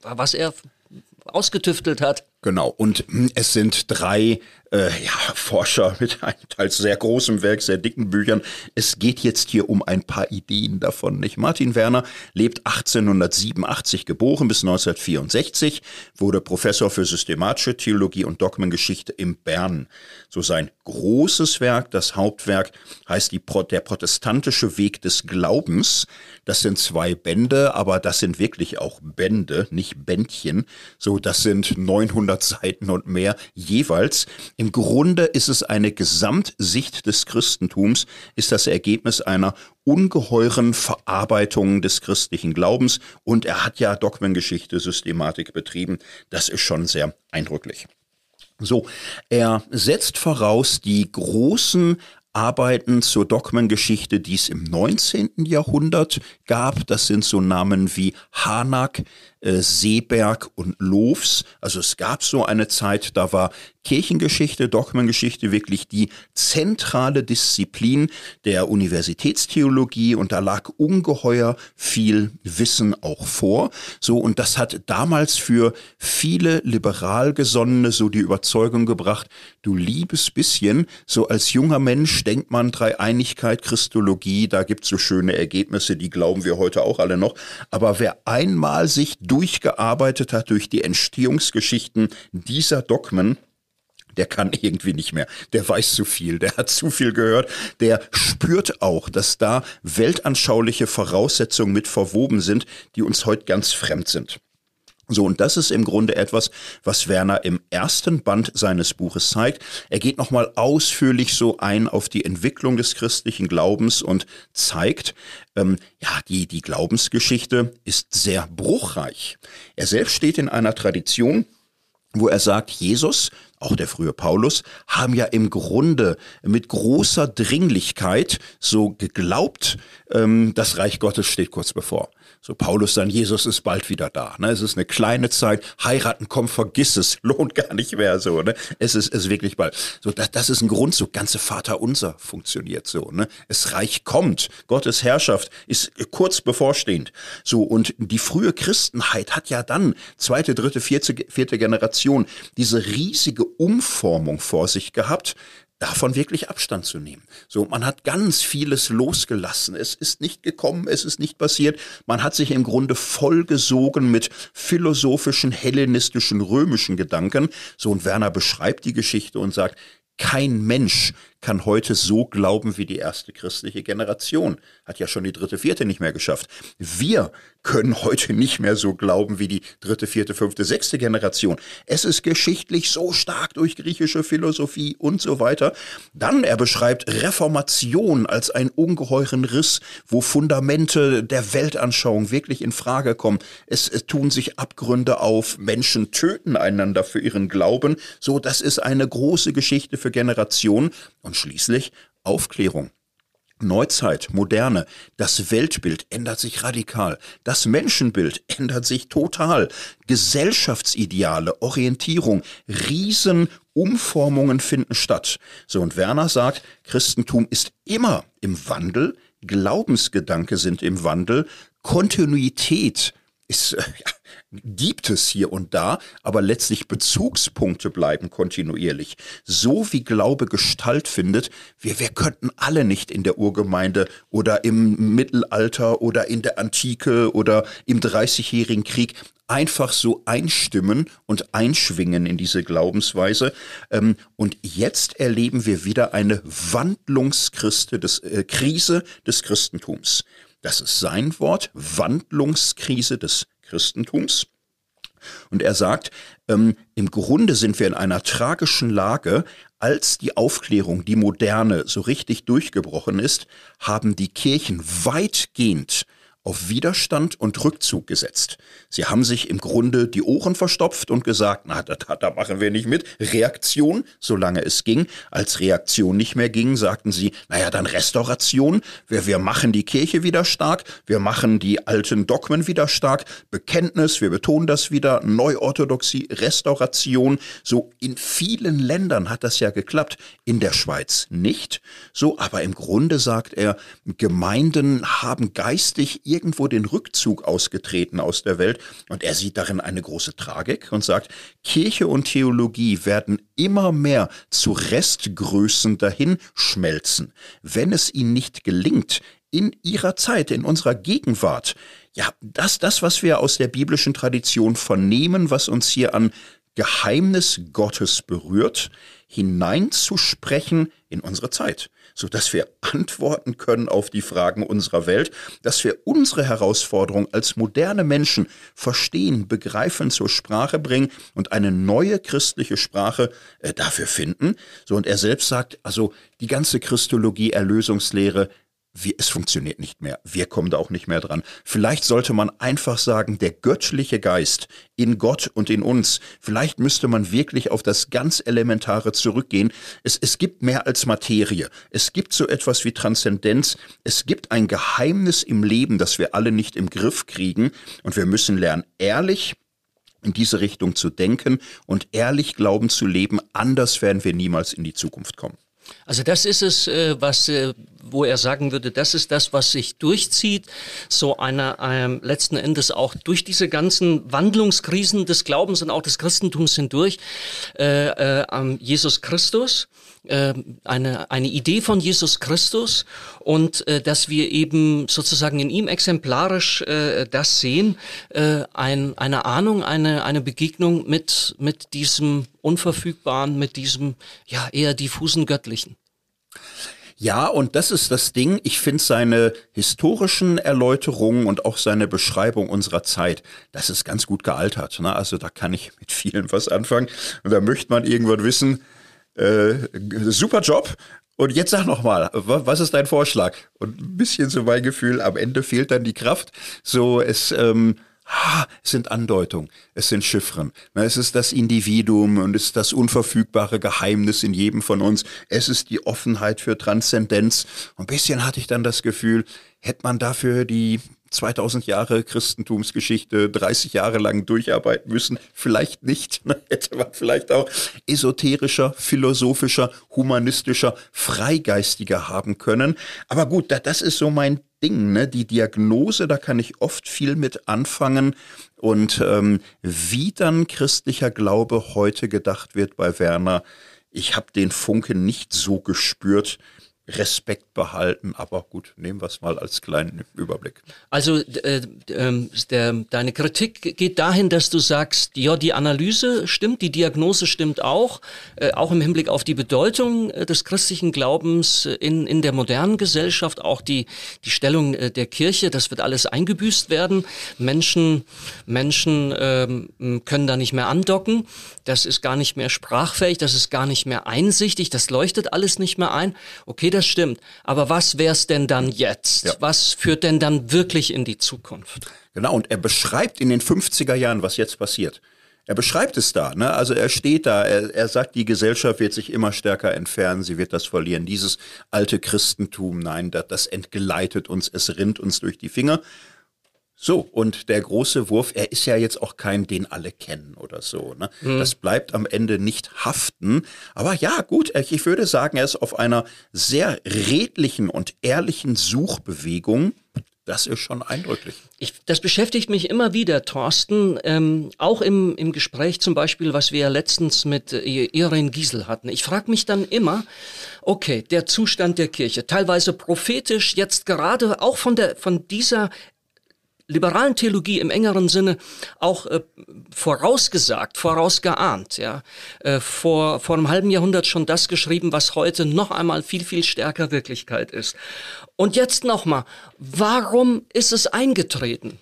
was er ausgetüftelt hat. Genau. Und hm, es sind drei äh, ja, Forscher mit einem teils sehr großem Werk, sehr dicken Büchern. Es geht jetzt hier um ein paar Ideen davon. Nicht? Martin Werner lebt 1887 geboren bis 1964, wurde Professor für systematische Theologie und Dogmengeschichte in Bern. So sein großes Werk, das Hauptwerk, heißt die, der protestantische Weg des Glaubens. Das sind zwei Bände, aber das sind wirklich auch Bände, nicht Bändchen. So, das sind 900 Seiten und mehr jeweils. Im Grunde ist es eine Gesamtsicht des Christentums, ist das Ergebnis einer ungeheuren Verarbeitung des christlichen Glaubens und er hat ja Dogmengeschichte, Systematik betrieben. Das ist schon sehr eindrücklich. So, er setzt voraus die großen Arbeiten zur Dogmengeschichte, die es im 19. Jahrhundert gab. Das sind so Namen wie Hanak, äh, Seeberg und Lofs. Also es gab so eine Zeit, da war Kirchengeschichte, Dogmengeschichte wirklich die zentrale Disziplin der Universitätstheologie und da lag ungeheuer viel Wissen auch vor. So und das hat damals für viele liberal gesonnene so die Überzeugung gebracht, du liebes bisschen, so als junger Mensch denkt man Dreieinigkeit, Christologie, da gibt's so schöne Ergebnisse, die glauben wir heute auch alle noch, aber wer einmal sich durchgearbeitet hat durch die Entstehungsgeschichten dieser Dogmen, der kann irgendwie nicht mehr. Der weiß zu viel, der hat zu viel gehört, der spürt auch, dass da weltanschauliche Voraussetzungen mit verwoben sind, die uns heute ganz fremd sind. So, und das ist im Grunde etwas, was Werner im ersten Band seines Buches zeigt. Er geht nochmal ausführlich so ein auf die Entwicklung des christlichen Glaubens und zeigt, ähm, ja, die, die Glaubensgeschichte ist sehr bruchreich. Er selbst steht in einer Tradition, wo er sagt, Jesus, auch der frühe Paulus, haben ja im Grunde mit großer Dringlichkeit so geglaubt, ähm, das Reich Gottes steht kurz bevor. So Paulus dann, Jesus ist bald wieder da. Ne? Es ist eine kleine Zeit, heiraten, komm, vergiss es, lohnt gar nicht mehr so. Ne? Es ist, ist wirklich bald. So, das, das ist ein Grund, so ganze Vaterunser funktioniert so. Ne? Es Reich kommt, Gottes Herrschaft ist kurz bevorstehend. So, und die frühe Christenheit hat ja dann, zweite, dritte, vierte, vierte Generation, diese riesige Umformung vor sich gehabt, davon wirklich Abstand zu nehmen. So, man hat ganz vieles losgelassen. Es ist nicht gekommen, es ist nicht passiert. Man hat sich im Grunde vollgesogen mit philosophischen, hellenistischen, römischen Gedanken. So, und Werner beschreibt die Geschichte und sagt, kein Mensch kann heute so glauben wie die erste christliche Generation. Hat ja schon die dritte, vierte nicht mehr geschafft. Wir können heute nicht mehr so glauben wie die dritte, vierte, fünfte, sechste Generation. Es ist geschichtlich so stark durch griechische Philosophie und so weiter. Dann, er beschreibt Reformation als einen ungeheuren Riss, wo Fundamente der Weltanschauung wirklich in Frage kommen. Es, es tun sich Abgründe auf, Menschen töten einander für ihren Glauben. So, das ist eine große Geschichte für Generationen. Schließlich Aufklärung. Neuzeit, Moderne, das Weltbild ändert sich radikal, das Menschenbild ändert sich total, Gesellschaftsideale, Orientierung, Riesenumformungen finden statt. So und Werner sagt, Christentum ist immer im Wandel, Glaubensgedanke sind im Wandel, Kontinuität ist, äh, ja, gibt es hier und da, aber letztlich Bezugspunkte bleiben kontinuierlich. So wie Glaube Gestalt findet, wir, wir könnten alle nicht in der Urgemeinde oder im Mittelalter oder in der Antike oder im Dreißigjährigen Krieg einfach so einstimmen und einschwingen in diese Glaubensweise. Ähm, und jetzt erleben wir wieder eine Wandlungskrise des, äh, Krise des Christentums. Das ist sein Wort, Wandlungskrise des Christentums. Und er sagt, ähm, im Grunde sind wir in einer tragischen Lage, als die Aufklärung, die Moderne so richtig durchgebrochen ist, haben die Kirchen weitgehend auf Widerstand und Rückzug gesetzt. Sie haben sich im Grunde die Ohren verstopft und gesagt, na, da, da machen wir nicht mit. Reaktion, solange es ging. Als Reaktion nicht mehr ging, sagten sie, naja, dann Restauration. Wir, wir machen die Kirche wieder stark. Wir machen die alten Dogmen wieder stark. Bekenntnis, wir betonen das wieder. Neuorthodoxie, Restauration. So in vielen Ländern hat das ja geklappt. In der Schweiz nicht. So, aber im Grunde sagt er, Gemeinden haben geistig irgendwo den Rückzug ausgetreten aus der Welt. Und er sieht darin eine große Tragik und sagt, Kirche und Theologie werden immer mehr zu Restgrößen dahinschmelzen, wenn es ihnen nicht gelingt, in ihrer Zeit, in unserer Gegenwart, ja, das, das, was wir aus der biblischen Tradition vernehmen, was uns hier an Geheimnis Gottes berührt, hineinzusprechen in unsere Zeit, so dass wir antworten können auf die Fragen unserer Welt, dass wir unsere Herausforderung als moderne Menschen verstehen, begreifen, zur Sprache bringen und eine neue christliche Sprache äh, dafür finden. So und er selbst sagt, also die ganze Christologie, Erlösungslehre, wir, es funktioniert nicht mehr. Wir kommen da auch nicht mehr dran. Vielleicht sollte man einfach sagen, der göttliche Geist in Gott und in uns, vielleicht müsste man wirklich auf das ganz Elementare zurückgehen. Es, es gibt mehr als Materie. Es gibt so etwas wie Transzendenz. Es gibt ein Geheimnis im Leben, das wir alle nicht im Griff kriegen. Und wir müssen lernen, ehrlich in diese Richtung zu denken und ehrlich glauben zu leben. Anders werden wir niemals in die Zukunft kommen. Also das ist es, äh, was, äh, wo er sagen würde, das ist das, was sich durchzieht, so einer ähm, letzten Endes auch durch diese ganzen Wandlungskrisen des Glaubens und auch des Christentums hindurch, äh, äh, Jesus Christus äh, eine, eine Idee von Jesus Christus und äh, dass wir eben sozusagen in ihm exemplarisch äh, das sehen, äh, ein, eine Ahnung, eine, eine Begegnung mit, mit diesem Unverfügbaren, mit diesem ja eher diffusen Göttlichen. Ja, und das ist das Ding. Ich finde seine historischen Erläuterungen und auch seine Beschreibung unserer Zeit, das ist ganz gut gealtert. Ne? Also da kann ich mit vielen was anfangen. Und da möchte man irgendwann wissen, äh, super Job. Und jetzt sag noch mal, was ist dein Vorschlag? Und ein bisschen so mein Gefühl, am Ende fehlt dann die Kraft. So, es, ähm, es sind Andeutungen, es sind Chiffren. Es ist das Individuum und es ist das unverfügbare Geheimnis in jedem von uns. Es ist die Offenheit für Transzendenz. Und ein bisschen hatte ich dann das Gefühl, hätte man dafür die 2000 Jahre Christentumsgeschichte 30 Jahre lang durcharbeiten müssen. Vielleicht nicht. Ne? Hätte man vielleicht auch esoterischer, philosophischer, humanistischer, freigeistiger haben können. Aber gut, das ist so mein Ding. Ne? Die Diagnose, da kann ich oft viel mit anfangen. Und ähm, wie dann christlicher Glaube heute gedacht wird bei Werner, ich habe den Funken nicht so gespürt, Respekt behalten. Aber gut, nehmen wir es mal als kleinen Überblick. Also äh, äh, der, deine Kritik geht dahin, dass du sagst, ja, die Analyse stimmt, die Diagnose stimmt auch, äh, auch im Hinblick auf die Bedeutung äh, des christlichen Glaubens in, in der modernen Gesellschaft, auch die, die Stellung äh, der Kirche, das wird alles eingebüßt werden. Menschen, Menschen ähm, können da nicht mehr andocken, das ist gar nicht mehr sprachfähig, das ist gar nicht mehr einsichtig, das leuchtet alles nicht mehr ein. Okay, das stimmt. Aber was wär's denn dann jetzt? Ja. Was führt denn dann wirklich in die Zukunft? Genau, und er beschreibt in den 50er Jahren, was jetzt passiert. Er beschreibt es da, ne? Also er steht da, er, er sagt, die Gesellschaft wird sich immer stärker entfernen, sie wird das verlieren. Dieses alte Christentum, nein, das, das entgleitet uns, es rinnt uns durch die Finger. So, und der große Wurf, er ist ja jetzt auch kein, den alle kennen oder so. Ne? Mhm. Das bleibt am Ende nicht haften. Aber ja, gut, ich würde sagen, er ist auf einer sehr redlichen und ehrlichen Suchbewegung. Das ist schon eindrücklich. Ich, das beschäftigt mich immer wieder, Thorsten, ähm, auch im, im Gespräch zum Beispiel, was wir letztens mit äh, Irene Giesel hatten. Ich frage mich dann immer, okay, der Zustand der Kirche, teilweise prophetisch, jetzt gerade auch von, der, von dieser liberalen Theologie im engeren Sinne auch äh, vorausgesagt, vorausgeahnt, ja, äh, vor, vor einem halben Jahrhundert schon das geschrieben, was heute noch einmal viel, viel stärker Wirklichkeit ist. Und jetzt nochmal, warum ist es eingetreten?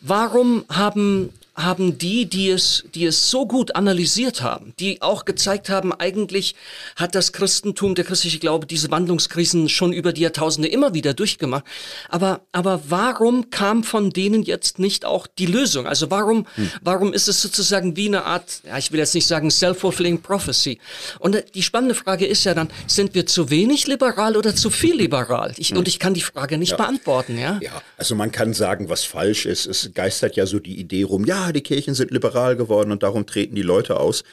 Warum haben haben die, die es, die es so gut analysiert haben, die auch gezeigt haben, eigentlich hat das Christentum, der christliche Glaube, diese Wandlungskrisen schon über die Jahrtausende immer wieder durchgemacht. Aber, aber warum kam von denen jetzt nicht auch die Lösung? Also warum, hm. warum ist es sozusagen wie eine Art, ja, ich will jetzt nicht sagen self-fulfilling prophecy? Und die spannende Frage ist ja dann, sind wir zu wenig liberal oder zu viel liberal? Ich, hm. Und ich kann die Frage nicht ja. beantworten, ja? Ja, also man kann sagen, was falsch ist. Es geistert ja so die Idee rum, ja, die Kirchen sind liberal geworden und darum treten die Leute aus.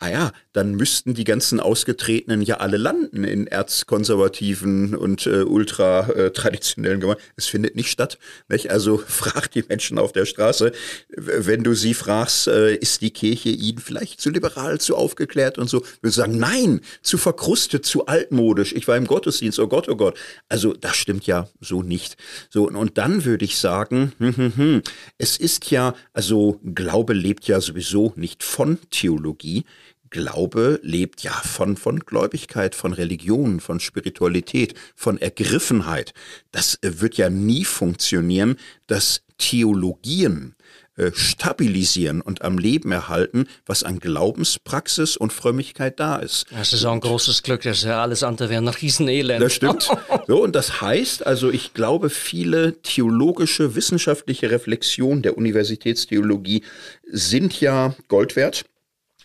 Ah ja, dann müssten die ganzen Ausgetretenen ja alle landen in erzkonservativen und äh, ultra-traditionellen äh, Gemeinden. Es findet nicht statt. Nicht? Also frag die Menschen auf der Straße, wenn du sie fragst, äh, ist die Kirche ihnen vielleicht zu liberal, zu aufgeklärt und so, würden sagen, nein, zu verkrustet, zu altmodisch. Ich war im Gottesdienst, oh Gott, oh Gott. Also das stimmt ja so nicht. So, und dann würde ich sagen, hm, hm, hm, es ist ja, also Glaube lebt ja sowieso nicht von Theologie. Glaube lebt ja von, von Gläubigkeit, von Religion, von Spiritualität, von Ergriffenheit. Das äh, wird ja nie funktionieren, dass Theologien äh, stabilisieren und am Leben erhalten, was an Glaubenspraxis und Frömmigkeit da ist. Das ist auch ein großes Glück, das ist ja alles andere wäre ein Riesenelend. Das stimmt. So, und das heißt, also ich glaube, viele theologische, wissenschaftliche Reflexionen der Universitätstheologie sind ja Gold wert.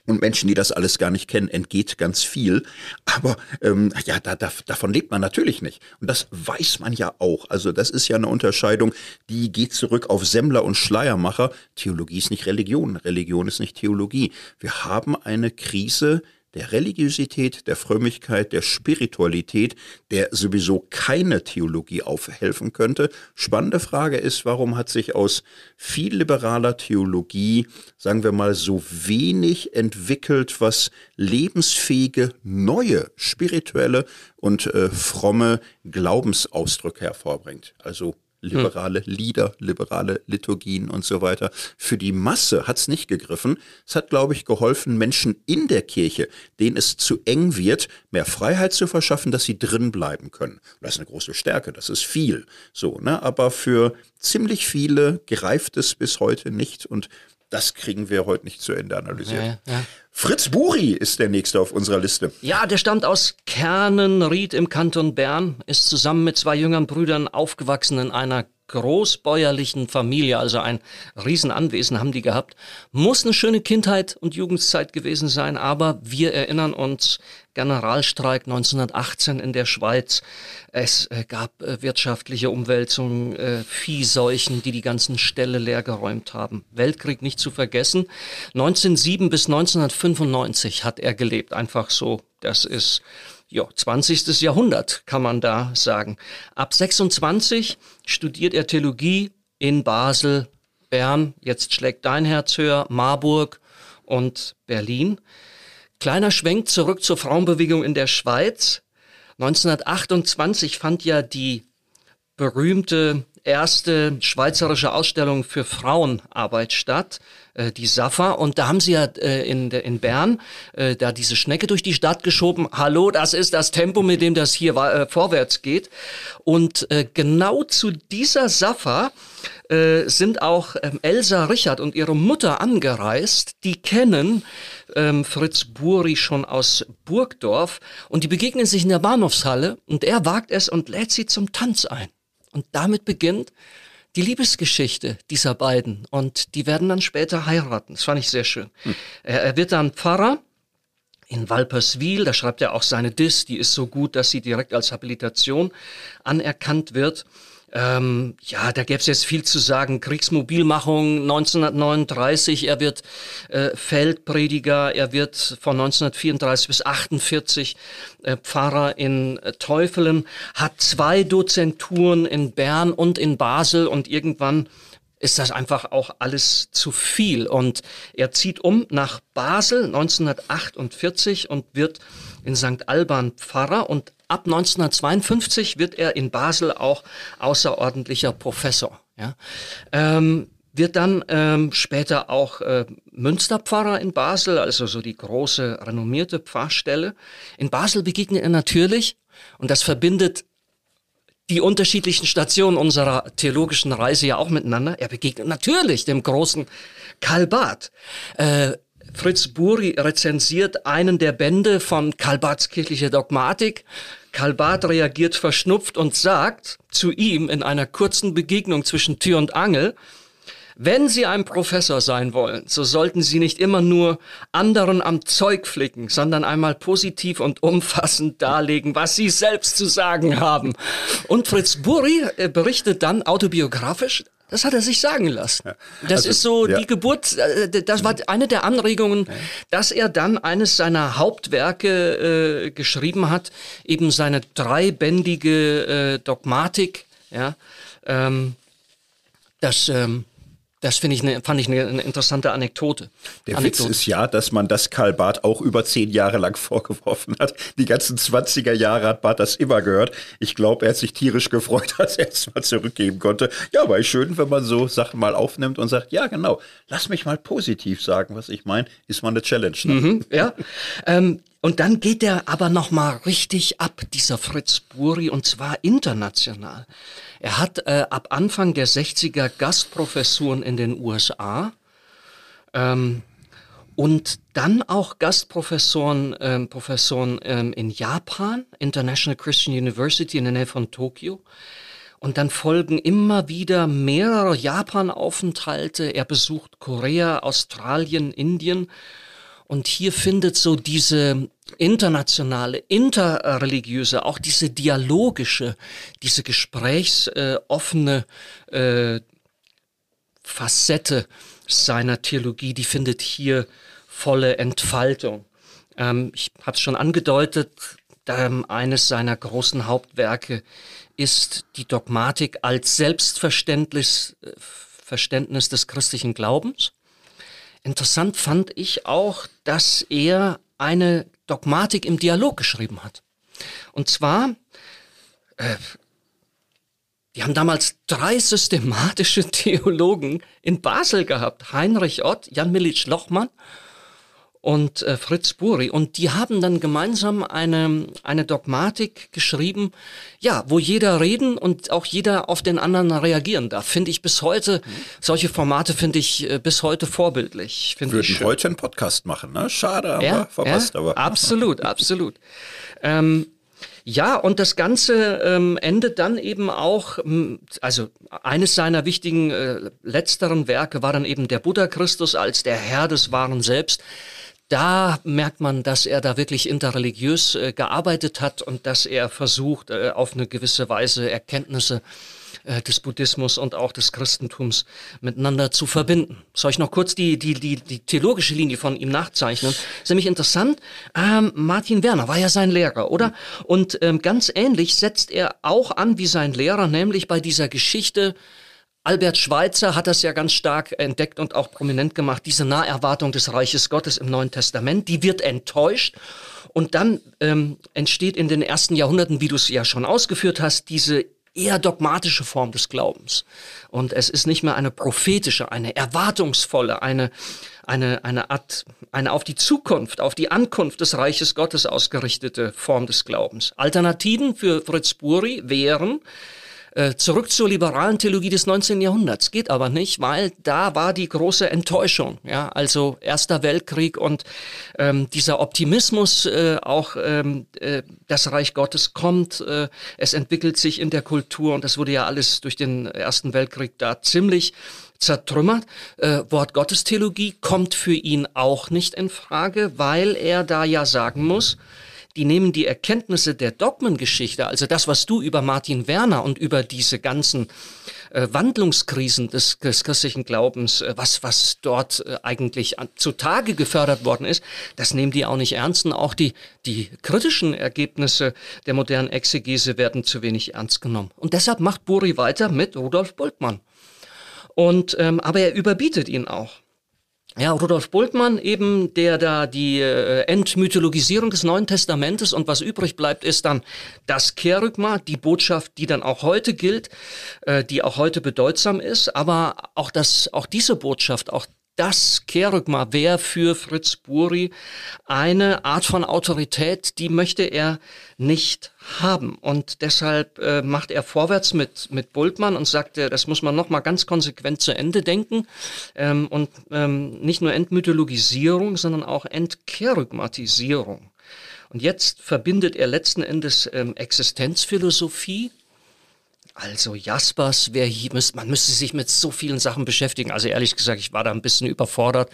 Und Menschen, die das alles gar nicht kennen, entgeht ganz viel. Aber ähm, ja, da, da, davon lebt man natürlich nicht. Und das weiß man ja auch. Also das ist ja eine Unterscheidung, die geht zurück auf Semmler und Schleiermacher. Theologie ist nicht Religion, Religion ist nicht Theologie. Wir haben eine Krise der Religiosität, der Frömmigkeit, der Spiritualität, der sowieso keine Theologie aufhelfen könnte. Spannende Frage ist, warum hat sich aus viel liberaler Theologie, sagen wir mal, so wenig entwickelt, was lebensfähige, neue, spirituelle und äh, fromme Glaubensausdrücke hervorbringt. Also liberale Lieder, liberale Liturgien und so weiter. Für die Masse hat es nicht gegriffen. Es hat, glaube ich, geholfen, Menschen in der Kirche, denen es zu eng wird, mehr Freiheit zu verschaffen, dass sie drin bleiben können. Das ist eine große Stärke, das ist viel. So, ne? Aber für ziemlich viele greift es bis heute nicht und das kriegen wir heute nicht zu Ende analysiert. Ja, ja. Fritz Buri ist der nächste auf unserer Liste. Ja, der stammt aus Kernenried im Kanton Bern, ist zusammen mit zwei jüngeren Brüdern aufgewachsen in einer großbäuerlichen Familie, also ein Riesenanwesen haben die gehabt. Muss eine schöne Kindheit und Jugendzeit gewesen sein, aber wir erinnern uns Generalstreik 1918 in der Schweiz. Es äh, gab äh, wirtschaftliche Umwälzungen, äh, Viehseuchen, die die ganzen Ställe leergeräumt haben. Weltkrieg nicht zu vergessen. 1907 bis 1995 hat er gelebt, einfach so. Das ist ja, 20. Jahrhundert kann man da sagen. Ab 26 studiert er Theologie in Basel, Bern, jetzt schlägt dein Herz höher, Marburg und Berlin. Kleiner Schwenk zurück zur Frauenbewegung in der Schweiz. 1928 fand ja die berühmte erste schweizerische Ausstellung für Frauenarbeit statt, äh, die SAFA. Und da haben sie ja äh, in, in Bern äh, da diese Schnecke durch die Stadt geschoben. Hallo, das ist das Tempo, mit dem das hier äh, vorwärts geht. Und äh, genau zu dieser SAFA äh, sind auch ähm, Elsa Richard und ihre Mutter angereist. Die kennen ähm, Fritz Buri schon aus Burgdorf und die begegnen sich in der Bahnhofshalle und er wagt es und lädt sie zum Tanz ein. Und damit beginnt die Liebesgeschichte dieser beiden. Und die werden dann später heiraten. Das fand ich sehr schön. Hm. Er, er wird dann Pfarrer in Walperswil, da schreibt er auch seine Dis, die ist so gut, dass sie direkt als Habilitation anerkannt wird. Ähm, ja, da gäbe es jetzt viel zu sagen. Kriegsmobilmachung 1939, er wird äh, Feldprediger, er wird von 1934 bis 48 äh, Pfarrer in äh, Teufelen, hat zwei Dozenturen in Bern und in Basel und irgendwann ist das einfach auch alles zu viel. Und er zieht um nach Basel 1948 und wird in St. Alban Pfarrer und ab 1952 wird er in Basel auch außerordentlicher Professor. Ja. Ähm, wird dann ähm, später auch äh, Münsterpfarrer in Basel, also so die große renommierte Pfarrstelle. In Basel begegnet er natürlich, und das verbindet die unterschiedlichen Stationen unserer theologischen Reise ja auch miteinander. Er begegnet natürlich dem großen Karl Barth. Äh, Fritz Buri rezensiert einen der Bände von Karl Barths kirchliche Dogmatik. Karl Barth reagiert verschnupft und sagt zu ihm in einer kurzen Begegnung zwischen Tür und Angel, wenn Sie ein Professor sein wollen, so sollten Sie nicht immer nur anderen am Zeug flicken, sondern einmal positiv und umfassend darlegen, was Sie selbst zu sagen haben. Und Fritz Buri äh, berichtet dann autobiografisch, Das hat er sich sagen lassen. Ja. Das also, ist so ja. die Geburt, äh, das war eine der Anregungen, dass er dann eines seiner Hauptwerke äh, geschrieben hat, eben seine dreibändige äh, Dogmatik, ja, ähm, das, ähm, das finde ich ne, fand ich eine, eine interessante Anekdote. Der Anekdote. Witz ist ja, dass man das Karl Barth auch über zehn Jahre lang vorgeworfen hat. Die ganzen 20er Jahre hat Barth das immer gehört. Ich glaube, er hat sich tierisch gefreut, als er es mal zurückgeben konnte. Ja, aber schön, wenn man so Sachen mal aufnimmt und sagt, ja genau, lass mich mal positiv sagen, was ich meine, ist mal eine Challenge. Ne? Mhm, ja. ähm, und dann geht er aber noch mal richtig ab, dieser Fritz Buri, und zwar international. Er hat äh, ab Anfang der 60er Gastprofessuren in den USA ähm, und dann auch Gastprofessoren ähm, Professoren ähm, in Japan, International Christian University in der Nähe von Tokio. Und dann folgen immer wieder mehrere Japan-Aufenthalte. Er besucht Korea, Australien, Indien und hier findet so diese internationale, interreligiöse, auch diese dialogische, diese gesprächsoffene äh, Facette seiner Theologie, die findet hier volle Entfaltung. Ähm, ich habe es schon angedeutet, ähm, eines seiner großen Hauptwerke ist die Dogmatik als Selbstverständnis äh, Verständnis des christlichen Glaubens. Interessant fand ich auch, dass er eine Dogmatik im Dialog geschrieben hat. Und zwar, äh, die haben damals drei systematische Theologen in Basel gehabt. Heinrich Ott, Jan Milic Lochmann und äh, Fritz Buri. Und die haben dann gemeinsam eine, eine Dogmatik geschrieben, ja, wo jeder reden und auch jeder auf den anderen reagieren darf. Finde ich bis heute, mhm. solche Formate finde ich äh, bis heute vorbildlich. Würden ich heute einen Podcast machen, ne? Schade, aber ja, verpasst. Ja, aber. Absolut, absolut. Ähm, ja, und das Ganze ähm, endet dann eben auch, also eines seiner wichtigen äh, letzteren Werke war dann eben der Buddha Christus als der Herr des Wahren Selbst da merkt man, dass er da wirklich interreligiös äh, gearbeitet hat und dass er versucht, äh, auf eine gewisse Weise Erkenntnisse äh, des Buddhismus und auch des Christentums miteinander zu verbinden. Soll ich noch kurz die, die, die, die theologische Linie von ihm nachzeichnen? Ist nämlich interessant. Ähm, Martin Werner war ja sein Lehrer, oder? Und ähm, ganz ähnlich setzt er auch an wie sein Lehrer, nämlich bei dieser Geschichte Albert Schweitzer hat das ja ganz stark entdeckt und auch prominent gemacht, diese Naherwartung des Reiches Gottes im Neuen Testament, die wird enttäuscht. Und dann ähm, entsteht in den ersten Jahrhunderten, wie du es ja schon ausgeführt hast, diese eher dogmatische Form des Glaubens. Und es ist nicht mehr eine prophetische, eine erwartungsvolle, eine, eine, eine Art, eine auf die Zukunft, auf die Ankunft des Reiches Gottes ausgerichtete Form des Glaubens. Alternativen für Fritz Buri wären, äh, zurück zur liberalen Theologie des 19. Jahrhunderts. Geht aber nicht, weil da war die große Enttäuschung. Ja, also Erster Weltkrieg und ähm, dieser Optimismus, äh, auch ähm, äh, das Reich Gottes kommt, äh, es entwickelt sich in der Kultur und das wurde ja alles durch den Ersten Weltkrieg da ziemlich zertrümmert. Äh, Wort Gottestheologie kommt für ihn auch nicht in Frage, weil er da ja sagen muss, die nehmen die Erkenntnisse der Dogmengeschichte, also das, was du über Martin Werner und über diese ganzen äh, Wandlungskrisen des, des christlichen Glaubens, äh, was, was dort äh, eigentlich an, zutage gefördert worden ist, das nehmen die auch nicht ernst. Und auch die, die kritischen Ergebnisse der modernen Exegese werden zu wenig ernst genommen. Und deshalb macht Buri weiter mit Rudolf Bultmann. Und, ähm, aber er überbietet ihn auch. Ja, Rudolf Bultmann eben, der da die äh, Entmythologisierung des Neuen Testamentes und was übrig bleibt, ist dann das Kerygma, die Botschaft, die dann auch heute gilt, äh, die auch heute bedeutsam ist, aber auch das, auch diese Botschaft, auch das Kerygma wäre für Fritz Buri eine Art von Autorität, die möchte er nicht haben. Und deshalb äh, macht er vorwärts mit, mit Bultmann und sagt, äh, das muss man nochmal ganz konsequent zu Ende denken. Ähm, und ähm, nicht nur Entmythologisierung, sondern auch Entkerygmatisierung. Und jetzt verbindet er letzten Endes ähm, Existenzphilosophie also Jaspers, wer hier müsste, man müsste sich mit so vielen Sachen beschäftigen. Also ehrlich gesagt, ich war da ein bisschen überfordert.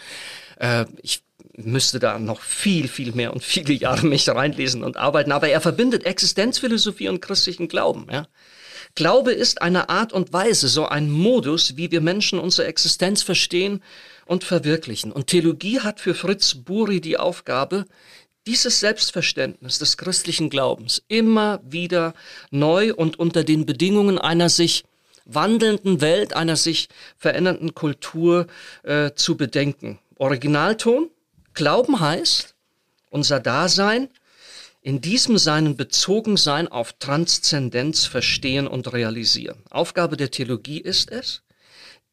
Äh, ich müsste da noch viel, viel mehr und viele Jahre mich reinlesen und arbeiten. Aber er verbindet Existenzphilosophie und christlichen Glauben. Ja? Glaube ist eine Art und Weise, so ein Modus, wie wir Menschen unsere Existenz verstehen und verwirklichen. Und Theologie hat für Fritz Buri die Aufgabe, dieses Selbstverständnis des christlichen Glaubens immer wieder neu und unter den Bedingungen einer sich wandelnden Welt, einer sich verändernden Kultur äh, zu bedenken. Originalton, Glauben heißt, unser Dasein in diesem seinen Bezogensein auf Transzendenz verstehen und realisieren. Aufgabe der Theologie ist es,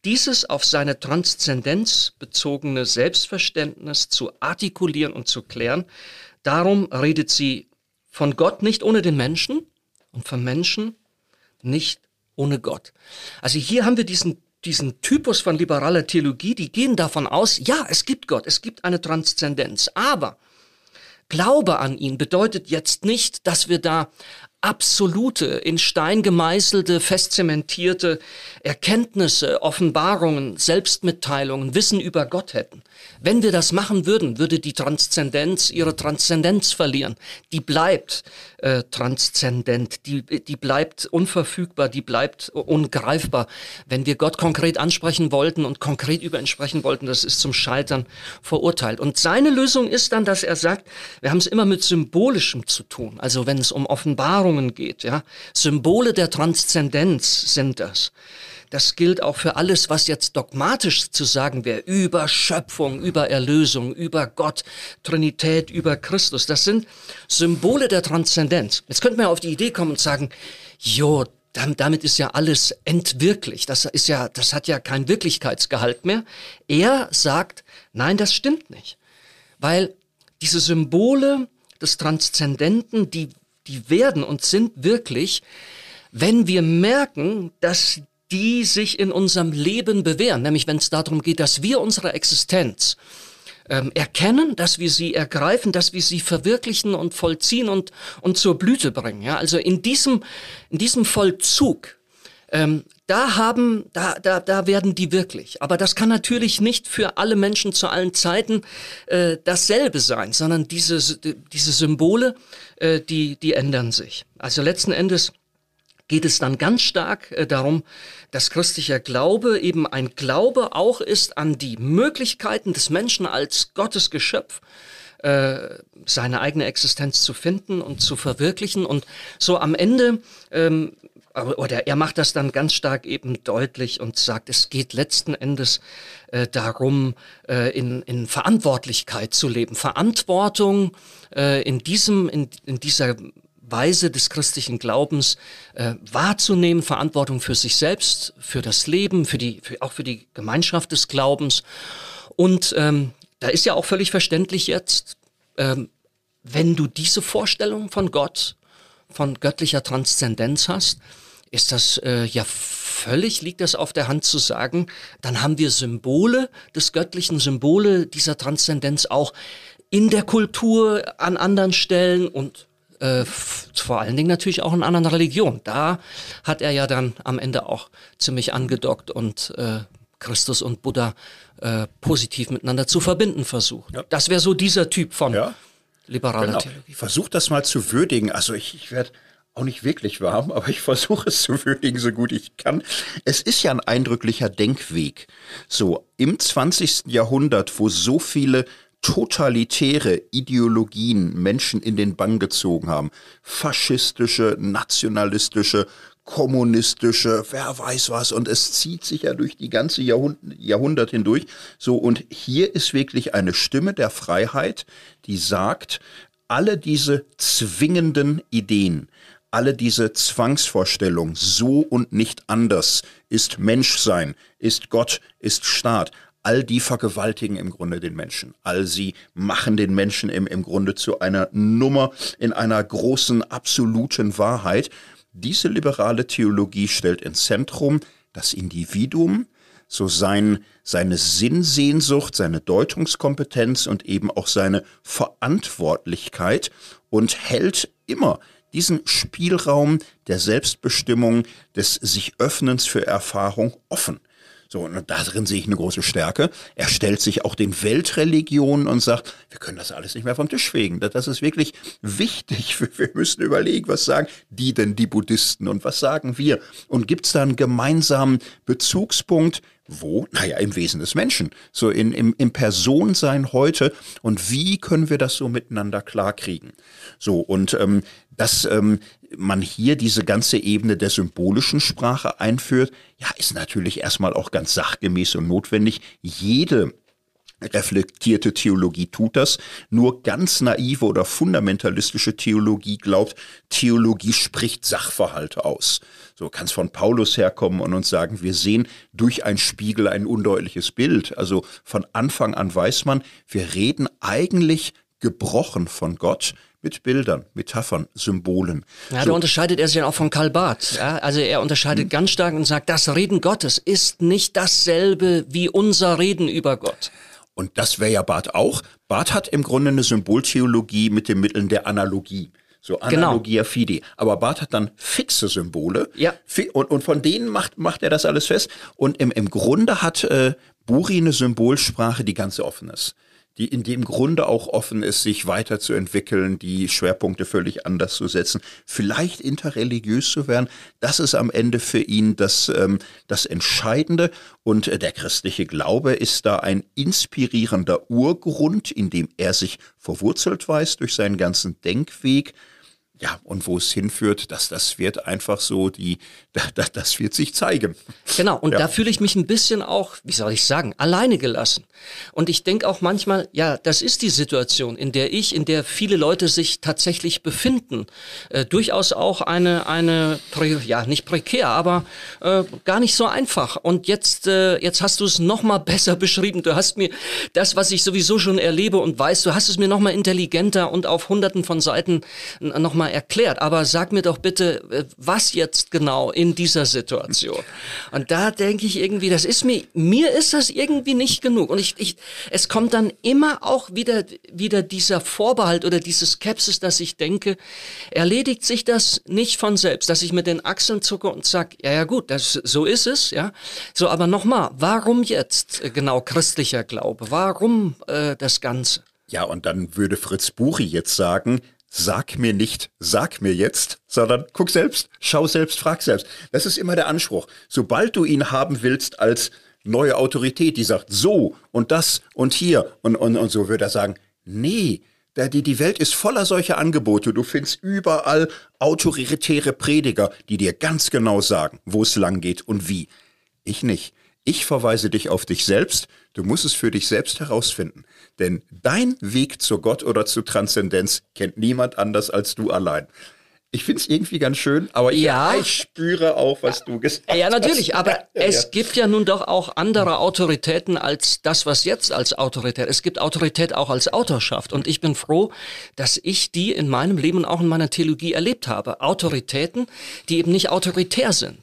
dieses auf seine Transzendenz bezogene Selbstverständnis zu artikulieren und zu klären. Darum redet sie von Gott nicht ohne den Menschen und von Menschen nicht ohne Gott. Also hier haben wir diesen diesen Typus von liberaler Theologie, die gehen davon aus, ja, es gibt Gott, es gibt eine Transzendenz, aber Glaube an ihn bedeutet jetzt nicht, dass wir da absolute, in Stein gemeißelte, festzementierte Erkenntnisse, Offenbarungen, Selbstmitteilungen, Wissen über Gott hätten. Wenn wir das machen würden, würde die Transzendenz ihre Transzendenz verlieren. Die bleibt äh, transzendent, die, die bleibt unverfügbar, die bleibt ungreifbar. Wenn wir Gott konkret ansprechen wollten und konkret über ihn sprechen wollten, das ist zum Scheitern verurteilt. Und seine Lösung ist dann, dass er sagt, wir haben es immer mit Symbolischem zu tun. Also wenn es um Offenbarungen geht, ja, Symbole der Transzendenz sind das. Das gilt auch für alles, was jetzt dogmatisch zu sagen wäre, über Schöpfung, über Erlösung, über Gott, Trinität, über Christus. Das sind Symbole der Transzendenz. Jetzt könnte man ja auf die Idee kommen und sagen, jo, damit ist ja alles entwirklich. Das ist ja, das hat ja kein Wirklichkeitsgehalt mehr. Er sagt, nein, das stimmt nicht. Weil diese Symbole des Transzendenten, die, die werden und sind wirklich, wenn wir merken, dass die sich in unserem Leben bewähren, nämlich wenn es darum geht, dass wir unsere Existenz ähm, erkennen, dass wir sie ergreifen, dass wir sie verwirklichen und vollziehen und, und zur Blüte bringen. Ja? Also in diesem, in diesem Vollzug, ähm, da haben, da, da, da werden die wirklich. Aber das kann natürlich nicht für alle Menschen zu allen Zeiten äh, dasselbe sein, sondern diese, diese Symbole, äh, die, die ändern sich. Also letzten Endes geht es dann ganz stark äh, darum, dass christlicher Glaube eben ein Glaube auch ist an die Möglichkeiten des Menschen als Gottes Geschöpf, äh, seine eigene Existenz zu finden und zu verwirklichen. Und so am Ende, ähm, oder er macht das dann ganz stark eben deutlich und sagt, es geht letzten Endes äh, darum, äh, in, in Verantwortlichkeit zu leben. Verantwortung äh, in diesem, in, in dieser Weise des christlichen Glaubens äh, wahrzunehmen, Verantwortung für sich selbst, für das Leben, für die, für, auch für die Gemeinschaft des Glaubens. Und ähm, da ist ja auch völlig verständlich jetzt, ähm, wenn du diese Vorstellung von Gott, von göttlicher Transzendenz hast, ist das äh, ja völlig, liegt das auf der Hand zu sagen, dann haben wir Symbole des göttlichen, Symbole dieser Transzendenz auch in der Kultur an anderen Stellen und äh, vor allen Dingen natürlich auch in anderen Religionen. Da hat er ja dann am Ende auch ziemlich angedockt und äh, Christus und Buddha äh, positiv miteinander zu verbinden versucht. Ja. Das wäre so dieser Typ von ja. liberaler genau. Theologie. Ich versuche das mal zu würdigen. Also ich, ich werde auch nicht wirklich warm, aber ich versuche es zu würdigen, so gut ich kann. Es ist ja ein eindrücklicher Denkweg. So im 20. Jahrhundert, wo so viele totalitäre Ideologien Menschen in den Bann gezogen haben. Faschistische, nationalistische, kommunistische, wer weiß was. Und es zieht sich ja durch die ganze Jahrhundert, Jahrhundert hindurch. So, und hier ist wirklich eine Stimme der Freiheit, die sagt, alle diese zwingenden Ideen, alle diese Zwangsvorstellungen, so und nicht anders, ist Menschsein, ist Gott, ist Staat, all die vergewaltigen im Grunde den Menschen. All sie machen den Menschen im, im Grunde zu einer Nummer in einer großen absoluten Wahrheit. Diese liberale Theologie stellt ins Zentrum das Individuum, so sein, seine Sinnsehnsucht, seine Deutungskompetenz und eben auch seine Verantwortlichkeit und hält immer diesen Spielraum der Selbstbestimmung, des sich Öffnens für Erfahrung offen. So, und darin sehe ich eine große Stärke. Er stellt sich auch den Weltreligionen und sagt, wir können das alles nicht mehr vom Tisch fegen. Das ist wirklich wichtig. Wir müssen überlegen, was sagen die denn, die Buddhisten, und was sagen wir? Und gibt es da einen gemeinsamen Bezugspunkt? Wo? Naja, im Wesen des Menschen. So in, im, im Personsein heute. Und wie können wir das so miteinander klarkriegen? So, und ähm, dass ähm, man hier diese ganze Ebene der symbolischen Sprache einführt, ja, ist natürlich erstmal auch ganz sachgemäß und notwendig. Jede reflektierte Theologie tut das. Nur ganz naive oder fundamentalistische Theologie glaubt, Theologie spricht Sachverhalte aus. So kann es von Paulus herkommen und uns sagen, wir sehen durch ein Spiegel ein undeutliches Bild. Also von Anfang an weiß man, wir reden eigentlich gebrochen von Gott mit Bildern, Metaphern, Symbolen. Ja, so. da unterscheidet er sich auch von Karl Barth. Ja, also er unterscheidet hm. ganz stark und sagt, das Reden Gottes ist nicht dasselbe wie unser Reden über Gott. Und das wäre ja Barth auch. Barth hat im Grunde eine Symboltheologie mit den Mitteln der Analogie. So genau. Analogia genau. fide. Aber Barth hat dann fixe Symbole. Ja. Und, und von denen macht, macht er das alles fest. Und im, im Grunde hat äh, Buri eine Symbolsprache, die ganz offen ist die in dem Grunde auch offen ist, sich weiterzuentwickeln, die Schwerpunkte völlig anders zu setzen, vielleicht interreligiös zu werden. Das ist am Ende für ihn das, ähm, das Entscheidende. Und äh, der christliche Glaube ist da ein inspirierender Urgrund, in dem er sich verwurzelt weiß durch seinen ganzen Denkweg ja, und wo es hinführt, dass das wird einfach so die, das, das wird sich zeigen. Genau, und ja. da fühle ich mich ein bisschen auch, wie soll ich sagen, alleine gelassen. Und ich denke auch manchmal, ja, das ist die Situation, in der ich, in der viele Leute sich tatsächlich befinden. Äh, durchaus auch eine, eine, ja, nicht prekär, aber äh, gar nicht so einfach. Und jetzt, äh, jetzt hast du es nochmal besser beschrieben. Du hast mir das, was ich sowieso schon erlebe und weiß, du hast es mir nochmal intelligenter und auf hunderten von Seiten nochmal mal erklärt, aber sag mir doch bitte, äh, was jetzt genau in dieser Situation? Und da denke ich irgendwie, das ist mir, mir ist das irgendwie nicht genug. Und ich, ich, es kommt dann immer auch wieder, wieder dieser Vorbehalt oder diese Skepsis, dass ich denke, erledigt sich das nicht von selbst, dass ich mit den Achseln zucke und sag, ja, ja gut, das, so ist es, ja. So, aber nochmal, warum jetzt äh, genau christlicher Glaube? Warum äh, das Ganze? Ja, und dann würde Fritz Buchi jetzt sagen, sag mir nicht, sag mir jetzt, sondern guck selbst, schau selbst, frag selbst. Das ist immer der Anspruch. Sobald du ihn haben willst als neue Autorität, die sagt so und das und hier und, und, und so, würde er sagen, nee, die, die Welt ist voller solcher Angebote. Du findest überall autoritäre Prediger, die dir ganz genau sagen, wo es lang geht und wie. Ich nicht. Ich verweise dich auf dich selbst. Du musst es für dich selbst herausfinden. Denn dein Weg zu Gott oder zu Transzendenz kennt niemand anders als du allein. Ich finde es irgendwie ganz schön, aber ja. ich spüre auch, was du gesagt hast. Ja, natürlich, aber ja, es ja. gibt ja nun doch auch andere Autoritäten als das, was jetzt als Autorität. Es gibt Autorität auch als Autorschaft und ich bin froh, dass ich die in meinem Leben und auch in meiner Theologie erlebt habe. Autoritäten, die eben nicht autoritär sind,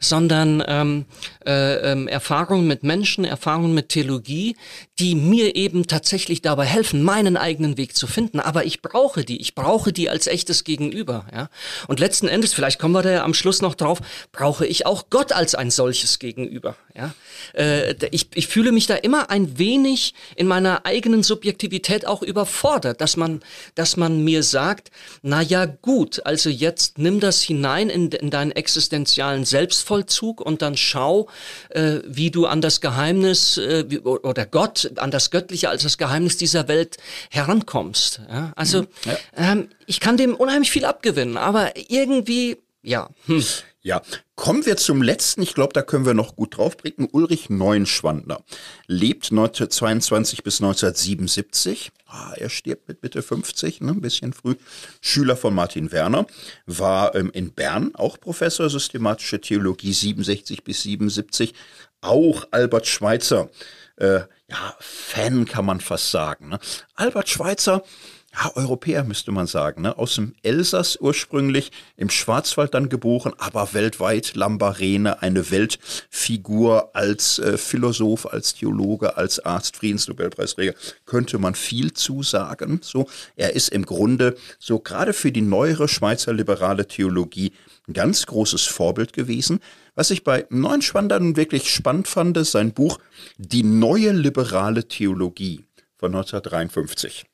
sondern ähm, äh, ähm, Erfahrungen mit Menschen, Erfahrungen mit Theologie, die mir eben tatsächlich dabei helfen, meinen eigenen Weg zu finden. Aber ich brauche die, ich brauche die als echtes Gegenüber. Ja? Und letzten Endes, vielleicht kommen wir da ja am Schluss noch drauf, brauche ich auch Gott als ein solches Gegenüber. Ja? Äh, ich, ich fühle mich da immer ein wenig in meiner eigenen Subjektivität auch überfordert, dass man, dass man mir sagt, na ja gut, also jetzt nimm das hinein in, in deinen existenzialen Selbstvollzug und dann schau, äh, wie du an das Geheimnis äh, oder Gott, an das Göttliche als das Geheimnis dieser Welt herankommst. Ja? Also mhm. ja. Ähm, ich kann dem unheimlich viel abgewinnen, aber irgendwie, ja. Hm. Ja, kommen wir zum letzten. Ich glaube, da können wir noch gut draufblicken. Ulrich Neuenschwandner lebt 1922 bis 1977. Ah, er stirbt mit Mitte 50, ne, ein bisschen früh. Schüler von Martin Werner, war ähm, in Bern auch Professor systematische Theologie 67 bis 77. Auch Albert Schweitzer, äh, ja, Fan kann man fast sagen. Ne? Albert Schweitzer ja, Europäer müsste man sagen, ne? aus dem Elsass ursprünglich, im Schwarzwald dann geboren, aber weltweit Lambarene, eine Weltfigur als äh, Philosoph, als Theologe, als Arzt, Friedensnobelpreisträger, könnte man viel zu sagen. So, er ist im Grunde so gerade für die neuere Schweizer liberale Theologie ein ganz großes Vorbild gewesen. Was ich bei Neuenschwander wirklich spannend fand, ist sein Buch Die neue liberale Theologie von 1953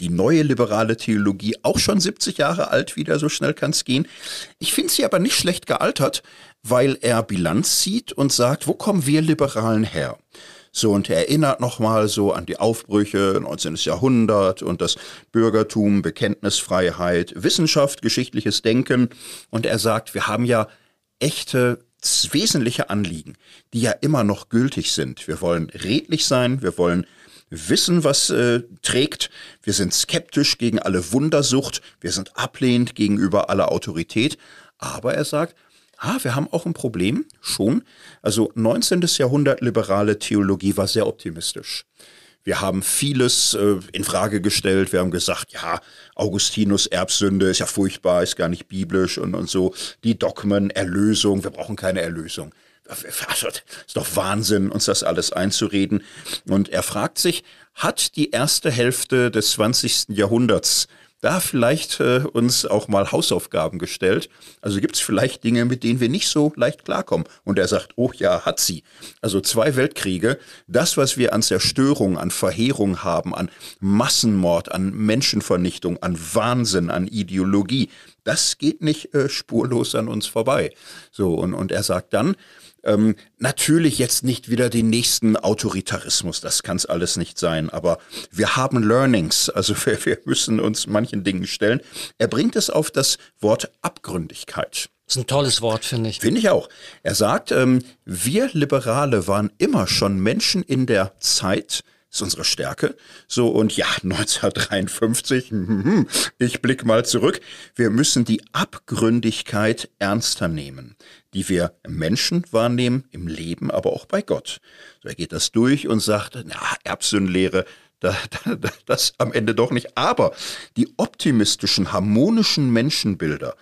die neue liberale Theologie, auch schon 70 Jahre alt wieder, so schnell kann es gehen. Ich finde sie aber nicht schlecht gealtert, weil er Bilanz zieht und sagt, wo kommen wir Liberalen her? So, und er erinnert nochmal so an die Aufbrüche 19. Jahrhundert und das Bürgertum, Bekenntnisfreiheit, Wissenschaft, geschichtliches Denken. Und er sagt, wir haben ja echte wesentliche Anliegen, die ja immer noch gültig sind. Wir wollen redlich sein, wir wollen wissen, was äh, trägt. Wir sind skeptisch gegen alle Wundersucht. Wir sind ablehnend gegenüber aller Autorität. Aber er sagt, ah, wir haben auch ein Problem, schon. Also 19. Jahrhundert liberale Theologie war sehr optimistisch. Wir haben vieles äh, in Frage gestellt. Wir haben gesagt, ja, Augustinus Erbsünde ist ja furchtbar, ist gar nicht biblisch und, und so. Die Dogmen, Erlösung, wir brauchen keine Erlösung. Also, ist doch Wahnsinn, uns das alles einzureden. Und er fragt sich, hat die erste Hälfte des 20. Jahrhunderts da vielleicht äh, uns auch mal Hausaufgaben gestellt. Also gibt es vielleicht Dinge, mit denen wir nicht so leicht klarkommen. Und er sagt, oh ja, hat sie. Also zwei Weltkriege, das, was wir an Zerstörung, an Verheerung haben, an Massenmord, an Menschenvernichtung, an Wahnsinn, an Ideologie, das geht nicht äh, spurlos an uns vorbei. So, und, und er sagt dann, ähm, natürlich jetzt nicht wieder den nächsten Autoritarismus, das kann es alles nicht sein, aber wir haben Learnings, also wir, wir müssen uns manchen Dingen stellen. Er bringt es auf das Wort Abgründigkeit. Das ist ein tolles Wort, finde ich. Finde ich auch. Er sagt, ähm, wir Liberale waren immer schon Menschen in der Zeit, ist unsere Stärke. So, und ja, 1953, hm, ich blick mal zurück. Wir müssen die Abgründigkeit ernster nehmen, die wir Menschen wahrnehmen, im Leben, aber auch bei Gott. So, er geht das durch und sagt, na, Erbsündenlehre, da, da, das am Ende doch nicht. Aber die optimistischen, harmonischen Menschenbilder,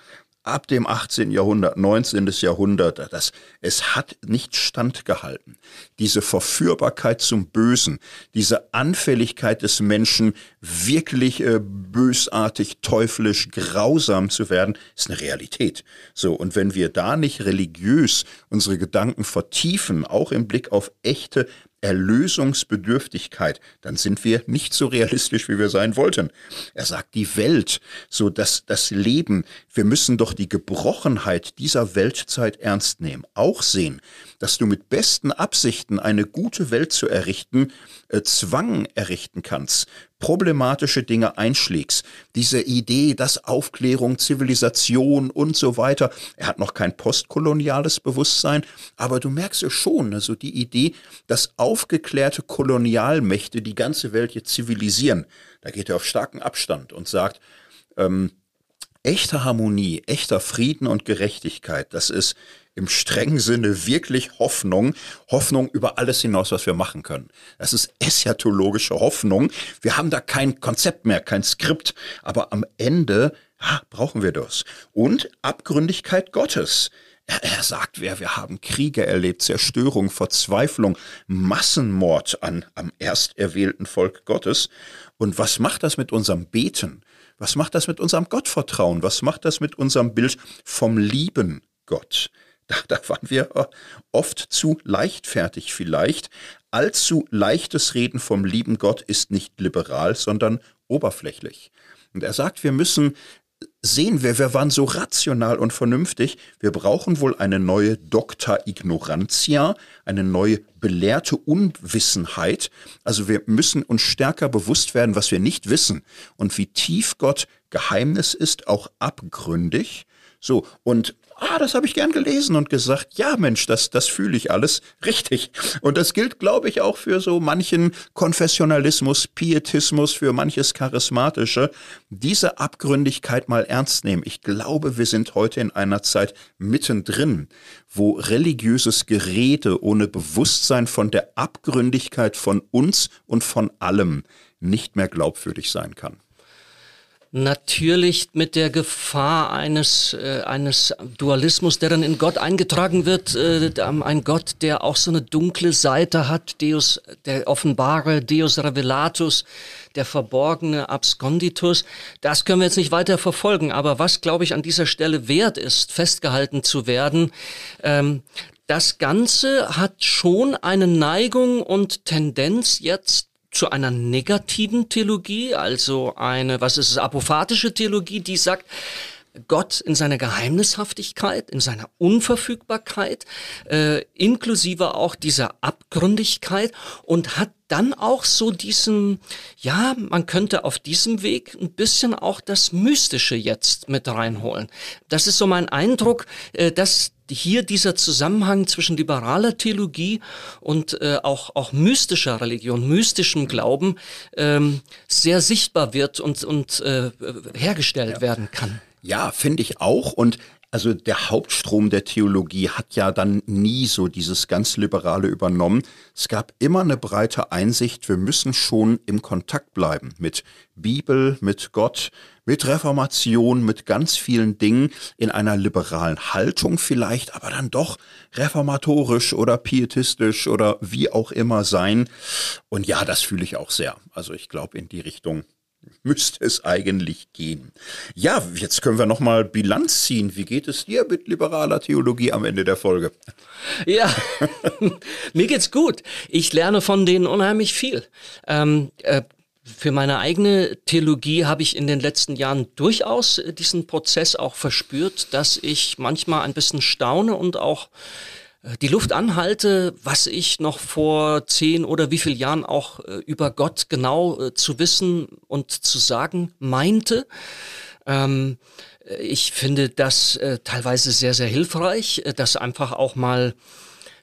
ab dem 18. Jahrhundert, 19. Jahrhundert, das, es hat nicht standgehalten. Diese Verführbarkeit zum Bösen, diese Anfälligkeit des Menschen, wirklich äh, bösartig, teuflisch, grausam zu werden, ist eine Realität. So, und wenn wir da nicht religiös unsere Gedanken vertiefen, auch im Blick auf echte Erlösungsbedürftigkeit, dann sind wir nicht so realistisch, wie wir sein wollten. Er sagt, die Welt, so dass das Leben, wir müssen doch die Gebrochenheit dieser Weltzeit ernst nehmen, auch sehen, dass du mit besten Absichten eine gute Welt zu errichten, äh, Zwang errichten kannst, problematische Dinge einschlägst. Diese Idee, dass Aufklärung, Zivilisation und so weiter, er hat noch kein postkoloniales Bewusstsein, aber du merkst ja schon, also die Idee, dass aufgeklärte Kolonialmächte die ganze Welt jetzt zivilisieren, da geht er auf starken Abstand und sagt, ähm, echte Harmonie, echter Frieden und Gerechtigkeit, das ist im strengen Sinne wirklich Hoffnung, Hoffnung über alles hinaus, was wir machen können. Das ist eschatologische Hoffnung. Wir haben da kein Konzept mehr, kein Skript, aber am Ende ah, brauchen wir das. Und Abgründigkeit Gottes. Er, er sagt, wir, wir haben Kriege erlebt, Zerstörung, Verzweiflung, Massenmord an, am ersterwählten Volk Gottes. Und was macht das mit unserem Beten? Was macht das mit unserem Gottvertrauen? Was macht das mit unserem Bild vom lieben Gott? Da, da waren wir oft zu leichtfertig vielleicht. Allzu leichtes Reden vom lieben Gott ist nicht liberal, sondern oberflächlich. Und er sagt, wir müssen sehen wir, wir waren so rational und vernünftig. Wir brauchen wohl eine neue Docta Ignorantia, eine neue belehrte Unwissenheit. Also wir müssen uns stärker bewusst werden, was wir nicht wissen und wie tief Gott Geheimnis ist, auch abgründig. So, und ah, das habe ich gern gelesen und gesagt, ja Mensch, das, das fühle ich alles richtig. Und das gilt, glaube ich, auch für so manchen Konfessionalismus, Pietismus, für manches Charismatische. Diese Abgründigkeit mal ernst nehmen. Ich glaube, wir sind heute in einer Zeit mittendrin, wo religiöses Gerede ohne Bewusstsein von der Abgründigkeit von uns und von allem nicht mehr glaubwürdig sein kann. Natürlich mit der Gefahr eines, äh, eines Dualismus, der dann in Gott eingetragen wird, äh, ein Gott, der auch so eine dunkle Seite hat, Deus, der offenbare Deus Revelatus, der verborgene Absconditus. Das können wir jetzt nicht weiter verfolgen, aber was, glaube ich, an dieser Stelle wert ist, festgehalten zu werden, ähm, das Ganze hat schon eine Neigung und Tendenz jetzt zu einer negativen Theologie, also eine, was ist es, apophatische Theologie, die sagt, Gott in seiner Geheimnishaftigkeit, in seiner Unverfügbarkeit, äh, inklusive auch dieser Abgründigkeit und hat dann auch so diesen, ja, man könnte auf diesem Weg ein bisschen auch das Mystische jetzt mit reinholen. Das ist so mein Eindruck, äh, dass hier dieser Zusammenhang zwischen liberaler Theologie und äh, auch, auch mystischer Religion, mystischem Glauben ähm, sehr sichtbar wird und, und äh, hergestellt ja. werden kann. Ja, finde ich auch. Und also der Hauptstrom der Theologie hat ja dann nie so dieses ganz Liberale übernommen. Es gab immer eine breite Einsicht, wir müssen schon im Kontakt bleiben mit Bibel, mit Gott, mit Reformation, mit ganz vielen Dingen in einer liberalen Haltung vielleicht, aber dann doch reformatorisch oder pietistisch oder wie auch immer sein. Und ja, das fühle ich auch sehr. Also ich glaube, in die Richtung müsste es eigentlich gehen. Ja, jetzt können wir nochmal Bilanz ziehen. Wie geht es dir mit liberaler Theologie am Ende der Folge? Ja, mir geht's gut. Ich lerne von denen unheimlich viel. Ähm, äh, für meine eigene Theologie habe ich in den letzten Jahren durchaus diesen Prozess auch verspürt, dass ich manchmal ein bisschen staune und auch die Luft anhalte, was ich noch vor zehn oder wie viel Jahren auch äh, über Gott genau äh, zu wissen und zu sagen meinte. Ähm, ich finde das äh, teilweise sehr, sehr hilfreich, äh, das einfach auch mal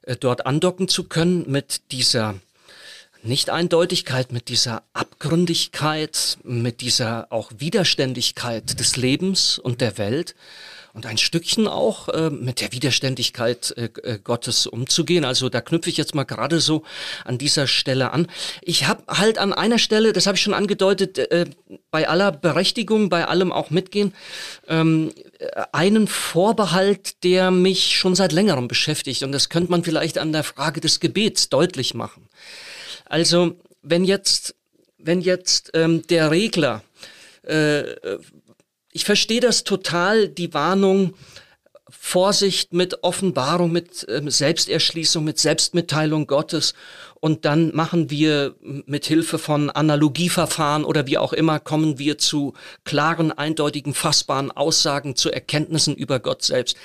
äh, dort andocken zu können mit dieser Nicht-Eindeutigkeit, mit dieser Abgründigkeit, mit dieser auch Widerständigkeit des Lebens und der Welt und ein Stückchen auch äh, mit der Widerständigkeit äh, äh, Gottes umzugehen. Also da knüpfe ich jetzt mal gerade so an dieser Stelle an. Ich habe halt an einer Stelle, das habe ich schon angedeutet, äh, bei aller Berechtigung, bei allem auch mitgehen, ähm, einen Vorbehalt, der mich schon seit längerem beschäftigt. Und das könnte man vielleicht an der Frage des Gebets deutlich machen. Also wenn jetzt, wenn jetzt ähm, der Regler äh, ich verstehe das total, die Warnung, Vorsicht mit Offenbarung, mit äh, Selbsterschließung, mit Selbstmitteilung Gottes. Und dann machen wir mit Hilfe von Analogieverfahren oder wie auch immer, kommen wir zu klaren, eindeutigen, fassbaren Aussagen, zu Erkenntnissen über Gott selbst.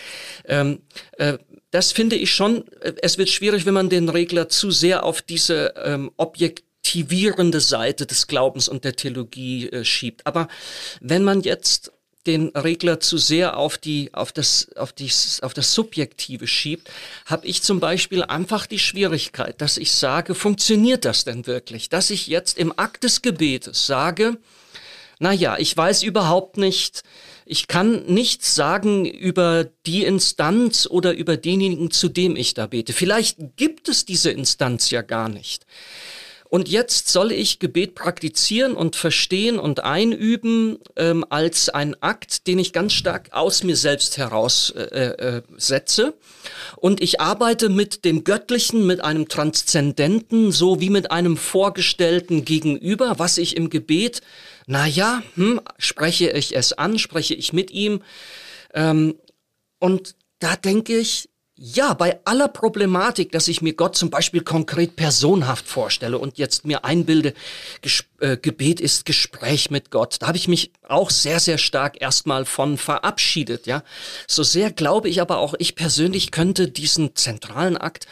Ähm, äh, das finde ich schon, äh, es wird schwierig, wenn man den Regler zu sehr auf diese ähm, objektivierende Seite des Glaubens und der Theologie äh, schiebt. Aber wenn man jetzt den Regler zu sehr auf die, auf das, auf die, auf das Subjektive schiebt, habe ich zum Beispiel einfach die Schwierigkeit, dass ich sage, funktioniert das denn wirklich? Dass ich jetzt im Akt des Gebetes sage, na ja, ich weiß überhaupt nicht, ich kann nichts sagen über die Instanz oder über denjenigen, zu dem ich da bete. Vielleicht gibt es diese Instanz ja gar nicht. Und jetzt soll ich Gebet praktizieren und verstehen und einüben ähm, als ein Akt, den ich ganz stark aus mir selbst heraus äh, äh, setze. Und ich arbeite mit dem Göttlichen, mit einem Transzendenten, so wie mit einem vorgestellten Gegenüber, was ich im Gebet, na ja, hm, spreche ich es an, spreche ich mit ihm. Ähm, und da denke ich, ja, bei aller Problematik, dass ich mir Gott zum Beispiel konkret personhaft vorstelle und jetzt mir einbilde, Ges äh, Gebet ist Gespräch mit Gott, da habe ich mich auch sehr, sehr stark erstmal von verabschiedet, ja. So sehr glaube ich aber auch, ich persönlich könnte diesen zentralen Akt,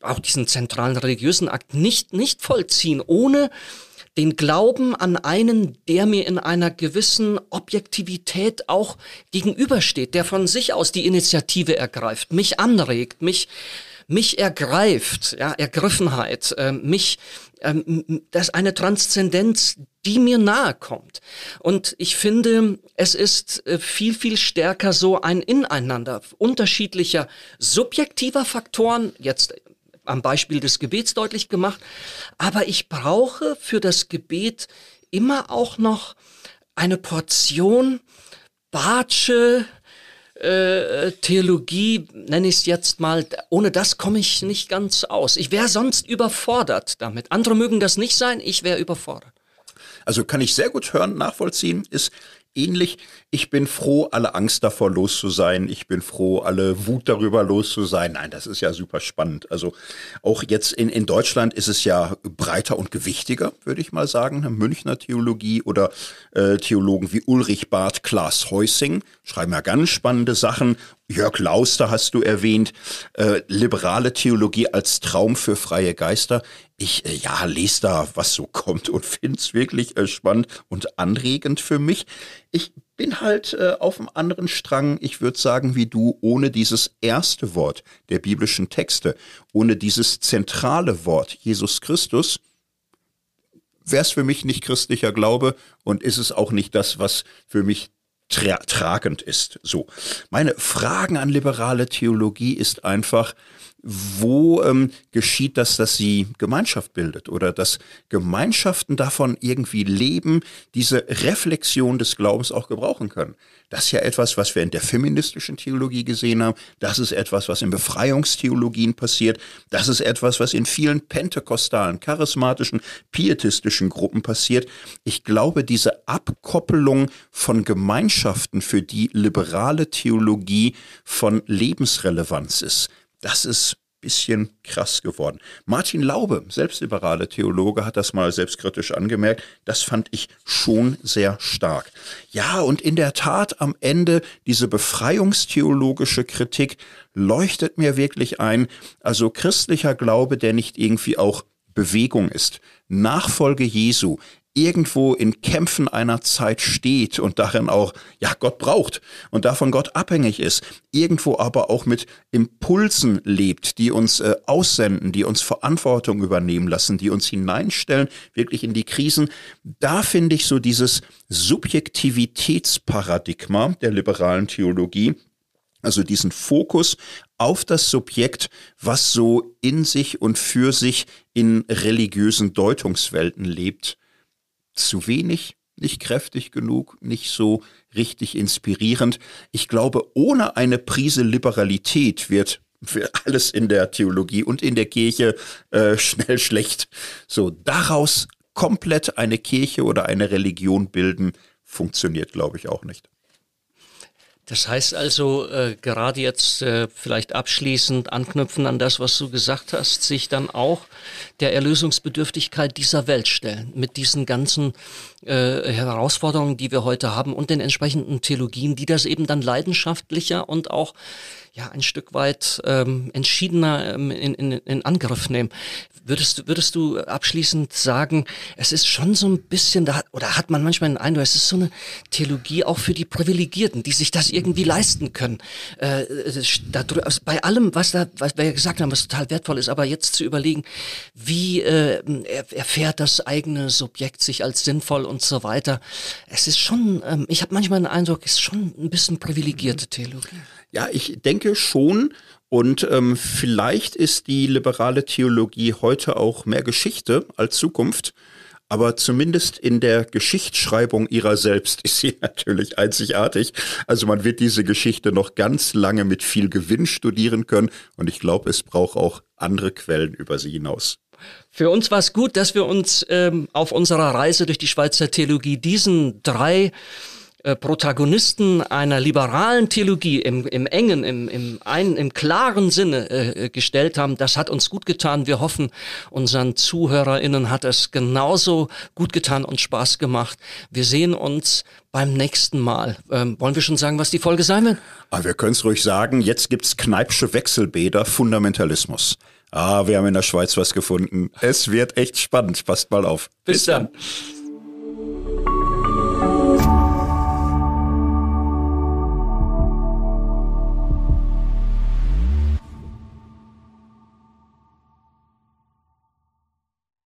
auch diesen zentralen religiösen Akt nicht, nicht vollziehen, ohne den Glauben an einen, der mir in einer gewissen Objektivität auch gegenübersteht, der von sich aus die Initiative ergreift, mich anregt, mich mich ergreift, ja, Ergriffenheit, äh, mich, ähm, das ist eine Transzendenz, die mir nahe kommt. Und ich finde, es ist äh, viel, viel stärker so ein Ineinander unterschiedlicher subjektiver Faktoren, jetzt am Beispiel des Gebets deutlich gemacht. Aber ich brauche für das Gebet immer auch noch eine Portion Bartsche äh, Theologie, nenne ich es jetzt mal, ohne das komme ich nicht ganz aus. Ich wäre sonst überfordert damit. Andere mögen das nicht sein, ich wäre überfordert. Also kann ich sehr gut hören, nachvollziehen, ist ähnlich. Ich bin froh, alle Angst davor los zu sein. Ich bin froh, alle Wut darüber los zu sein. Nein, das ist ja super spannend. Also auch jetzt in, in Deutschland ist es ja breiter und gewichtiger, würde ich mal sagen. Münchner Theologie oder äh, Theologen wie Ulrich Barth, Klaas Heusing schreiben ja ganz spannende Sachen. Jörg Lauster hast du erwähnt, äh, liberale Theologie als Traum für freie Geister. Ich äh, ja lese da, was so kommt und finde es wirklich äh, spannend und anregend für mich. Ich bin halt äh, auf einem anderen Strang, ich würde sagen, wie du, ohne dieses erste Wort der biblischen Texte, ohne dieses zentrale Wort Jesus Christus, wäre es für mich nicht christlicher Glaube und ist es auch nicht das, was für mich tra tragend ist. So. Meine Fragen an liberale Theologie ist einfach, wo ähm, geschieht das, dass sie Gemeinschaft bildet oder dass Gemeinschaften davon irgendwie leben, diese Reflexion des Glaubens auch gebrauchen können. Das ist ja etwas, was wir in der feministischen Theologie gesehen haben. Das ist etwas, was in Befreiungstheologien passiert. Das ist etwas, was in vielen pentekostalen, charismatischen, pietistischen Gruppen passiert. Ich glaube, diese Abkoppelung von Gemeinschaften, für die liberale Theologie von Lebensrelevanz ist, das ist bisschen krass geworden. Martin Laube, selbstliberale Theologe, hat das mal selbstkritisch angemerkt. Das fand ich schon sehr stark. Ja, und in der Tat am Ende diese befreiungstheologische Kritik leuchtet mir wirklich ein. Also christlicher Glaube, der nicht irgendwie auch Bewegung ist. Nachfolge Jesu irgendwo in Kämpfen einer Zeit steht und darin auch, ja, Gott braucht und davon Gott abhängig ist, irgendwo aber auch mit Impulsen lebt, die uns äh, aussenden, die uns Verantwortung übernehmen lassen, die uns hineinstellen, wirklich in die Krisen. Da finde ich so dieses Subjektivitätsparadigma der liberalen Theologie, also diesen Fokus auf das Subjekt, was so in sich und für sich in religiösen Deutungswelten lebt, zu wenig, nicht kräftig genug, nicht so richtig inspirierend. Ich glaube, ohne eine Prise Liberalität wird für alles in der Theologie und in der Kirche äh, schnell schlecht. So, daraus komplett eine Kirche oder eine Religion bilden, funktioniert, glaube ich, auch nicht. Das heißt also, äh, gerade jetzt äh, vielleicht abschließend anknüpfen an das, was du gesagt hast, sich dann auch der Erlösungsbedürftigkeit dieser Welt stellen, mit diesen ganzen äh, Herausforderungen, die wir heute haben und den entsprechenden Theologien, die das eben dann leidenschaftlicher und auch ja ein Stück weit ähm, entschiedener ähm, in, in, in Angriff nehmen. Würdest, würdest du abschließend sagen, es ist schon so ein bisschen, da, oder hat man manchmal den Eindruck, es ist so eine Theologie auch für die Privilegierten, die sich das irgendwie leisten können. Äh, da, also bei allem, was da, was wir gesagt haben, was total wertvoll ist, aber jetzt zu überlegen, wie äh, erfährt das eigene Subjekt sich als sinnvoll und so weiter. Es ist schon, ähm, ich habe manchmal den Eindruck, es ist schon ein bisschen privilegierte Theologie. Ja, ich denke schon. Und ähm, vielleicht ist die liberale Theologie heute auch mehr Geschichte als Zukunft. Aber zumindest in der Geschichtsschreibung ihrer selbst ist sie natürlich einzigartig. Also man wird diese Geschichte noch ganz lange mit viel Gewinn studieren können. Und ich glaube, es braucht auch andere Quellen über sie hinaus. Für uns war es gut, dass wir uns ähm, auf unserer Reise durch die Schweizer Theologie diesen drei äh, Protagonisten einer liberalen Theologie im, im engen, im, im, ein, im klaren Sinne äh, gestellt haben. Das hat uns gut getan. Wir hoffen, unseren ZuhörerInnen hat es genauso gut getan und Spaß gemacht. Wir sehen uns beim nächsten Mal. Ähm, wollen wir schon sagen, was die Folge sein wird? Aber ah, wir können es ruhig sagen. Jetzt gibt's Kneipsche Wechselbäder, Fundamentalismus. Ah, wir haben in der Schweiz was gefunden. Es wird echt spannend. Passt mal auf. Bis, Bis dann. dann.